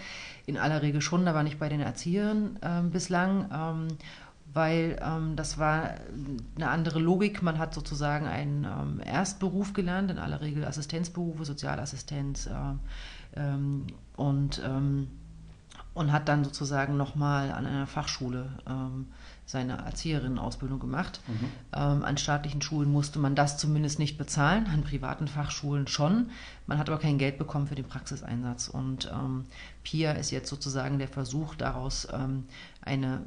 In aller Regel schon, aber nicht bei den Erziehern ähm, bislang. Ähm, weil ähm, das war eine andere Logik. Man hat sozusagen einen ähm, Erstberuf gelernt, in aller Regel Assistenzberufe, Sozialassistenz äh, ähm, und, ähm, und hat dann sozusagen nochmal an einer Fachschule ähm, seine Erzieherinnenausbildung gemacht. Mhm. Ähm, an staatlichen Schulen musste man das zumindest nicht bezahlen, an privaten Fachschulen schon. Man hat aber kein Geld bekommen für den Praxiseinsatz. Und ähm, PIA ist jetzt sozusagen der Versuch, daraus ähm, eine,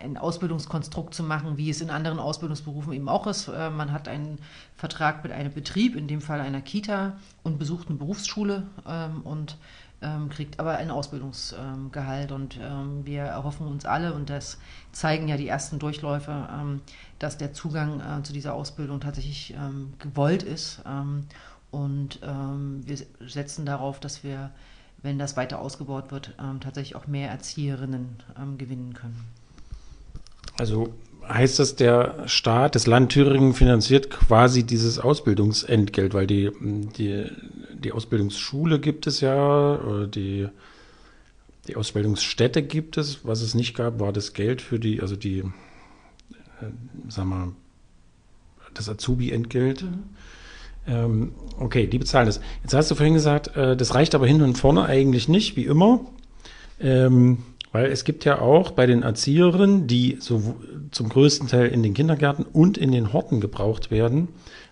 ein Ausbildungskonstrukt zu machen, wie es in anderen Ausbildungsberufen eben auch ist. Äh, man hat einen Vertrag mit einem Betrieb, in dem Fall einer Kita, und besucht eine Berufsschule ähm, und ähm, kriegt aber ein Ausbildungsgehalt. und ähm, wir erhoffen uns alle, und das zeigen ja die ersten Durchläufe, ähm, dass der Zugang äh, zu dieser Ausbildung tatsächlich ähm, gewollt ist. Ähm, und ähm, wir setzen darauf, dass wir, wenn das weiter ausgebaut wird, tatsächlich auch mehr Erzieherinnen gewinnen können. Also heißt das, der Staat, das Land Thüringen finanziert quasi dieses Ausbildungsentgelt, weil die, die die Ausbildungsschule gibt es ja, die, die Ausbildungsstätte gibt es. Was es nicht gab, war das Geld für die, also die, äh, sag mal, das Azubi-Entgelt. Mhm. Ähm, okay, die bezahlen das. Jetzt hast du vorhin gesagt, äh, das reicht aber hin und vorne eigentlich nicht, wie immer. Ähm, weil es gibt ja auch bei den Erzieherinnen, die so zum größten Teil in den Kindergärten und in den Horten gebraucht werden,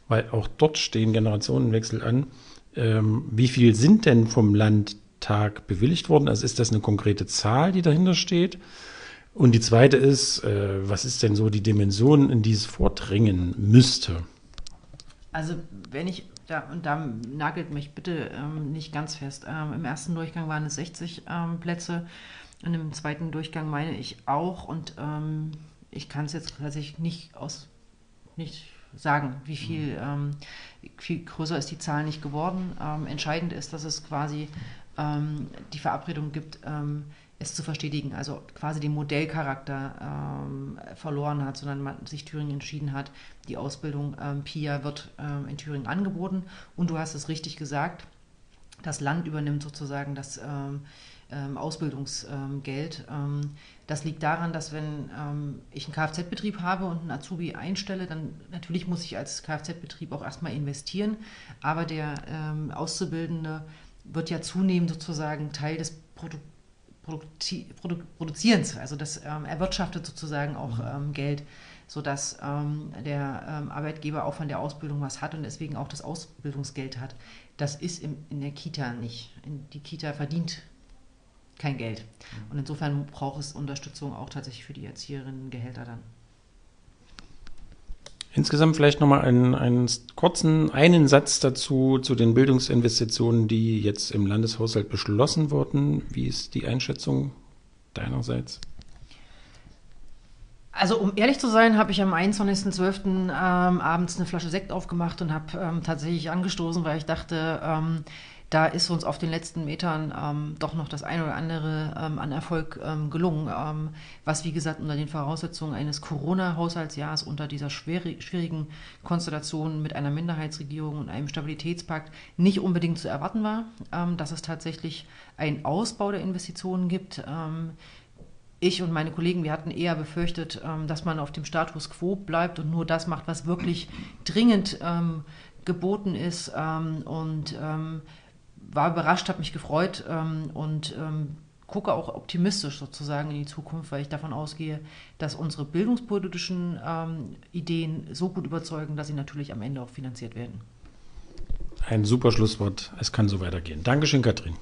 weil auch dort stehen Generationenwechsel an, ähm, wie viel sind denn vom Landtag bewilligt worden? Also ist das eine konkrete Zahl, die dahinter steht? Und die zweite ist, äh, was ist denn so die Dimension, in die es vordringen müsste? Also wenn ich, da, und da nagelt mich bitte ähm, nicht ganz fest, ähm, im ersten Durchgang waren es 60 ähm, Plätze, und im zweiten Durchgang meine ich auch, und ähm, ich kann es jetzt tatsächlich nicht aus, nicht sagen, wie viel, ähm, viel größer ist die Zahl nicht geworden. Ähm, entscheidend ist, dass es quasi die Verabredung gibt, es zu verstetigen, also quasi den Modellcharakter ähm, verloren hat, sondern man sich Thüringen entschieden hat, die Ausbildung ähm, PIA wird in Thüringen angeboten. Und du hast es richtig gesagt, das Land übernimmt sozusagen das ähm, Ausbildungsgeld. Ähm, das liegt daran, dass wenn ähm, ich einen Kfz-Betrieb habe und einen Azubi einstelle, dann natürlich muss ich als Kfz-Betrieb auch erstmal investieren, aber der Auszubildende wird ja zunehmend sozusagen Teil des Produ Produzi Produ Produzierens, also das erwirtschaftet sozusagen auch mhm. Geld sodass ähm, der ähm, Arbeitgeber auch von der Ausbildung was hat und deswegen auch das Ausbildungsgeld hat. Das ist im, in der Kita nicht. In, die Kita verdient kein Geld. Und insofern braucht es Unterstützung auch tatsächlich für die Erzieherinnengehälter dann. Insgesamt vielleicht nochmal einen, einen kurzen, einen Satz dazu, zu den Bildungsinvestitionen, die jetzt im Landeshaushalt beschlossen wurden. Wie ist die Einschätzung deinerseits? Also um ehrlich zu sein, habe ich am 21.12. Ähm, abends eine Flasche Sekt aufgemacht und habe ähm, tatsächlich angestoßen, weil ich dachte, ähm, da ist uns auf den letzten Metern ähm, doch noch das eine oder andere ähm, an Erfolg ähm, gelungen, ähm, was wie gesagt unter den Voraussetzungen eines Corona-Haushaltsjahres, unter dieser schwierigen Konstellation mit einer Minderheitsregierung und einem Stabilitätspakt nicht unbedingt zu erwarten war, ähm, dass es tatsächlich einen Ausbau der Investitionen gibt. Ähm, ich und meine Kollegen, wir hatten eher befürchtet, dass man auf dem Status quo bleibt und nur das macht, was wirklich dringend geboten ist und war überrascht, habe mich gefreut ähm, und ähm, gucke auch optimistisch sozusagen in die Zukunft, weil ich davon ausgehe, dass unsere bildungspolitischen ähm, Ideen so gut überzeugen, dass sie natürlich am Ende auch finanziert werden. Ein super Schlusswort. Es kann so weitergehen. Dankeschön, Katrin.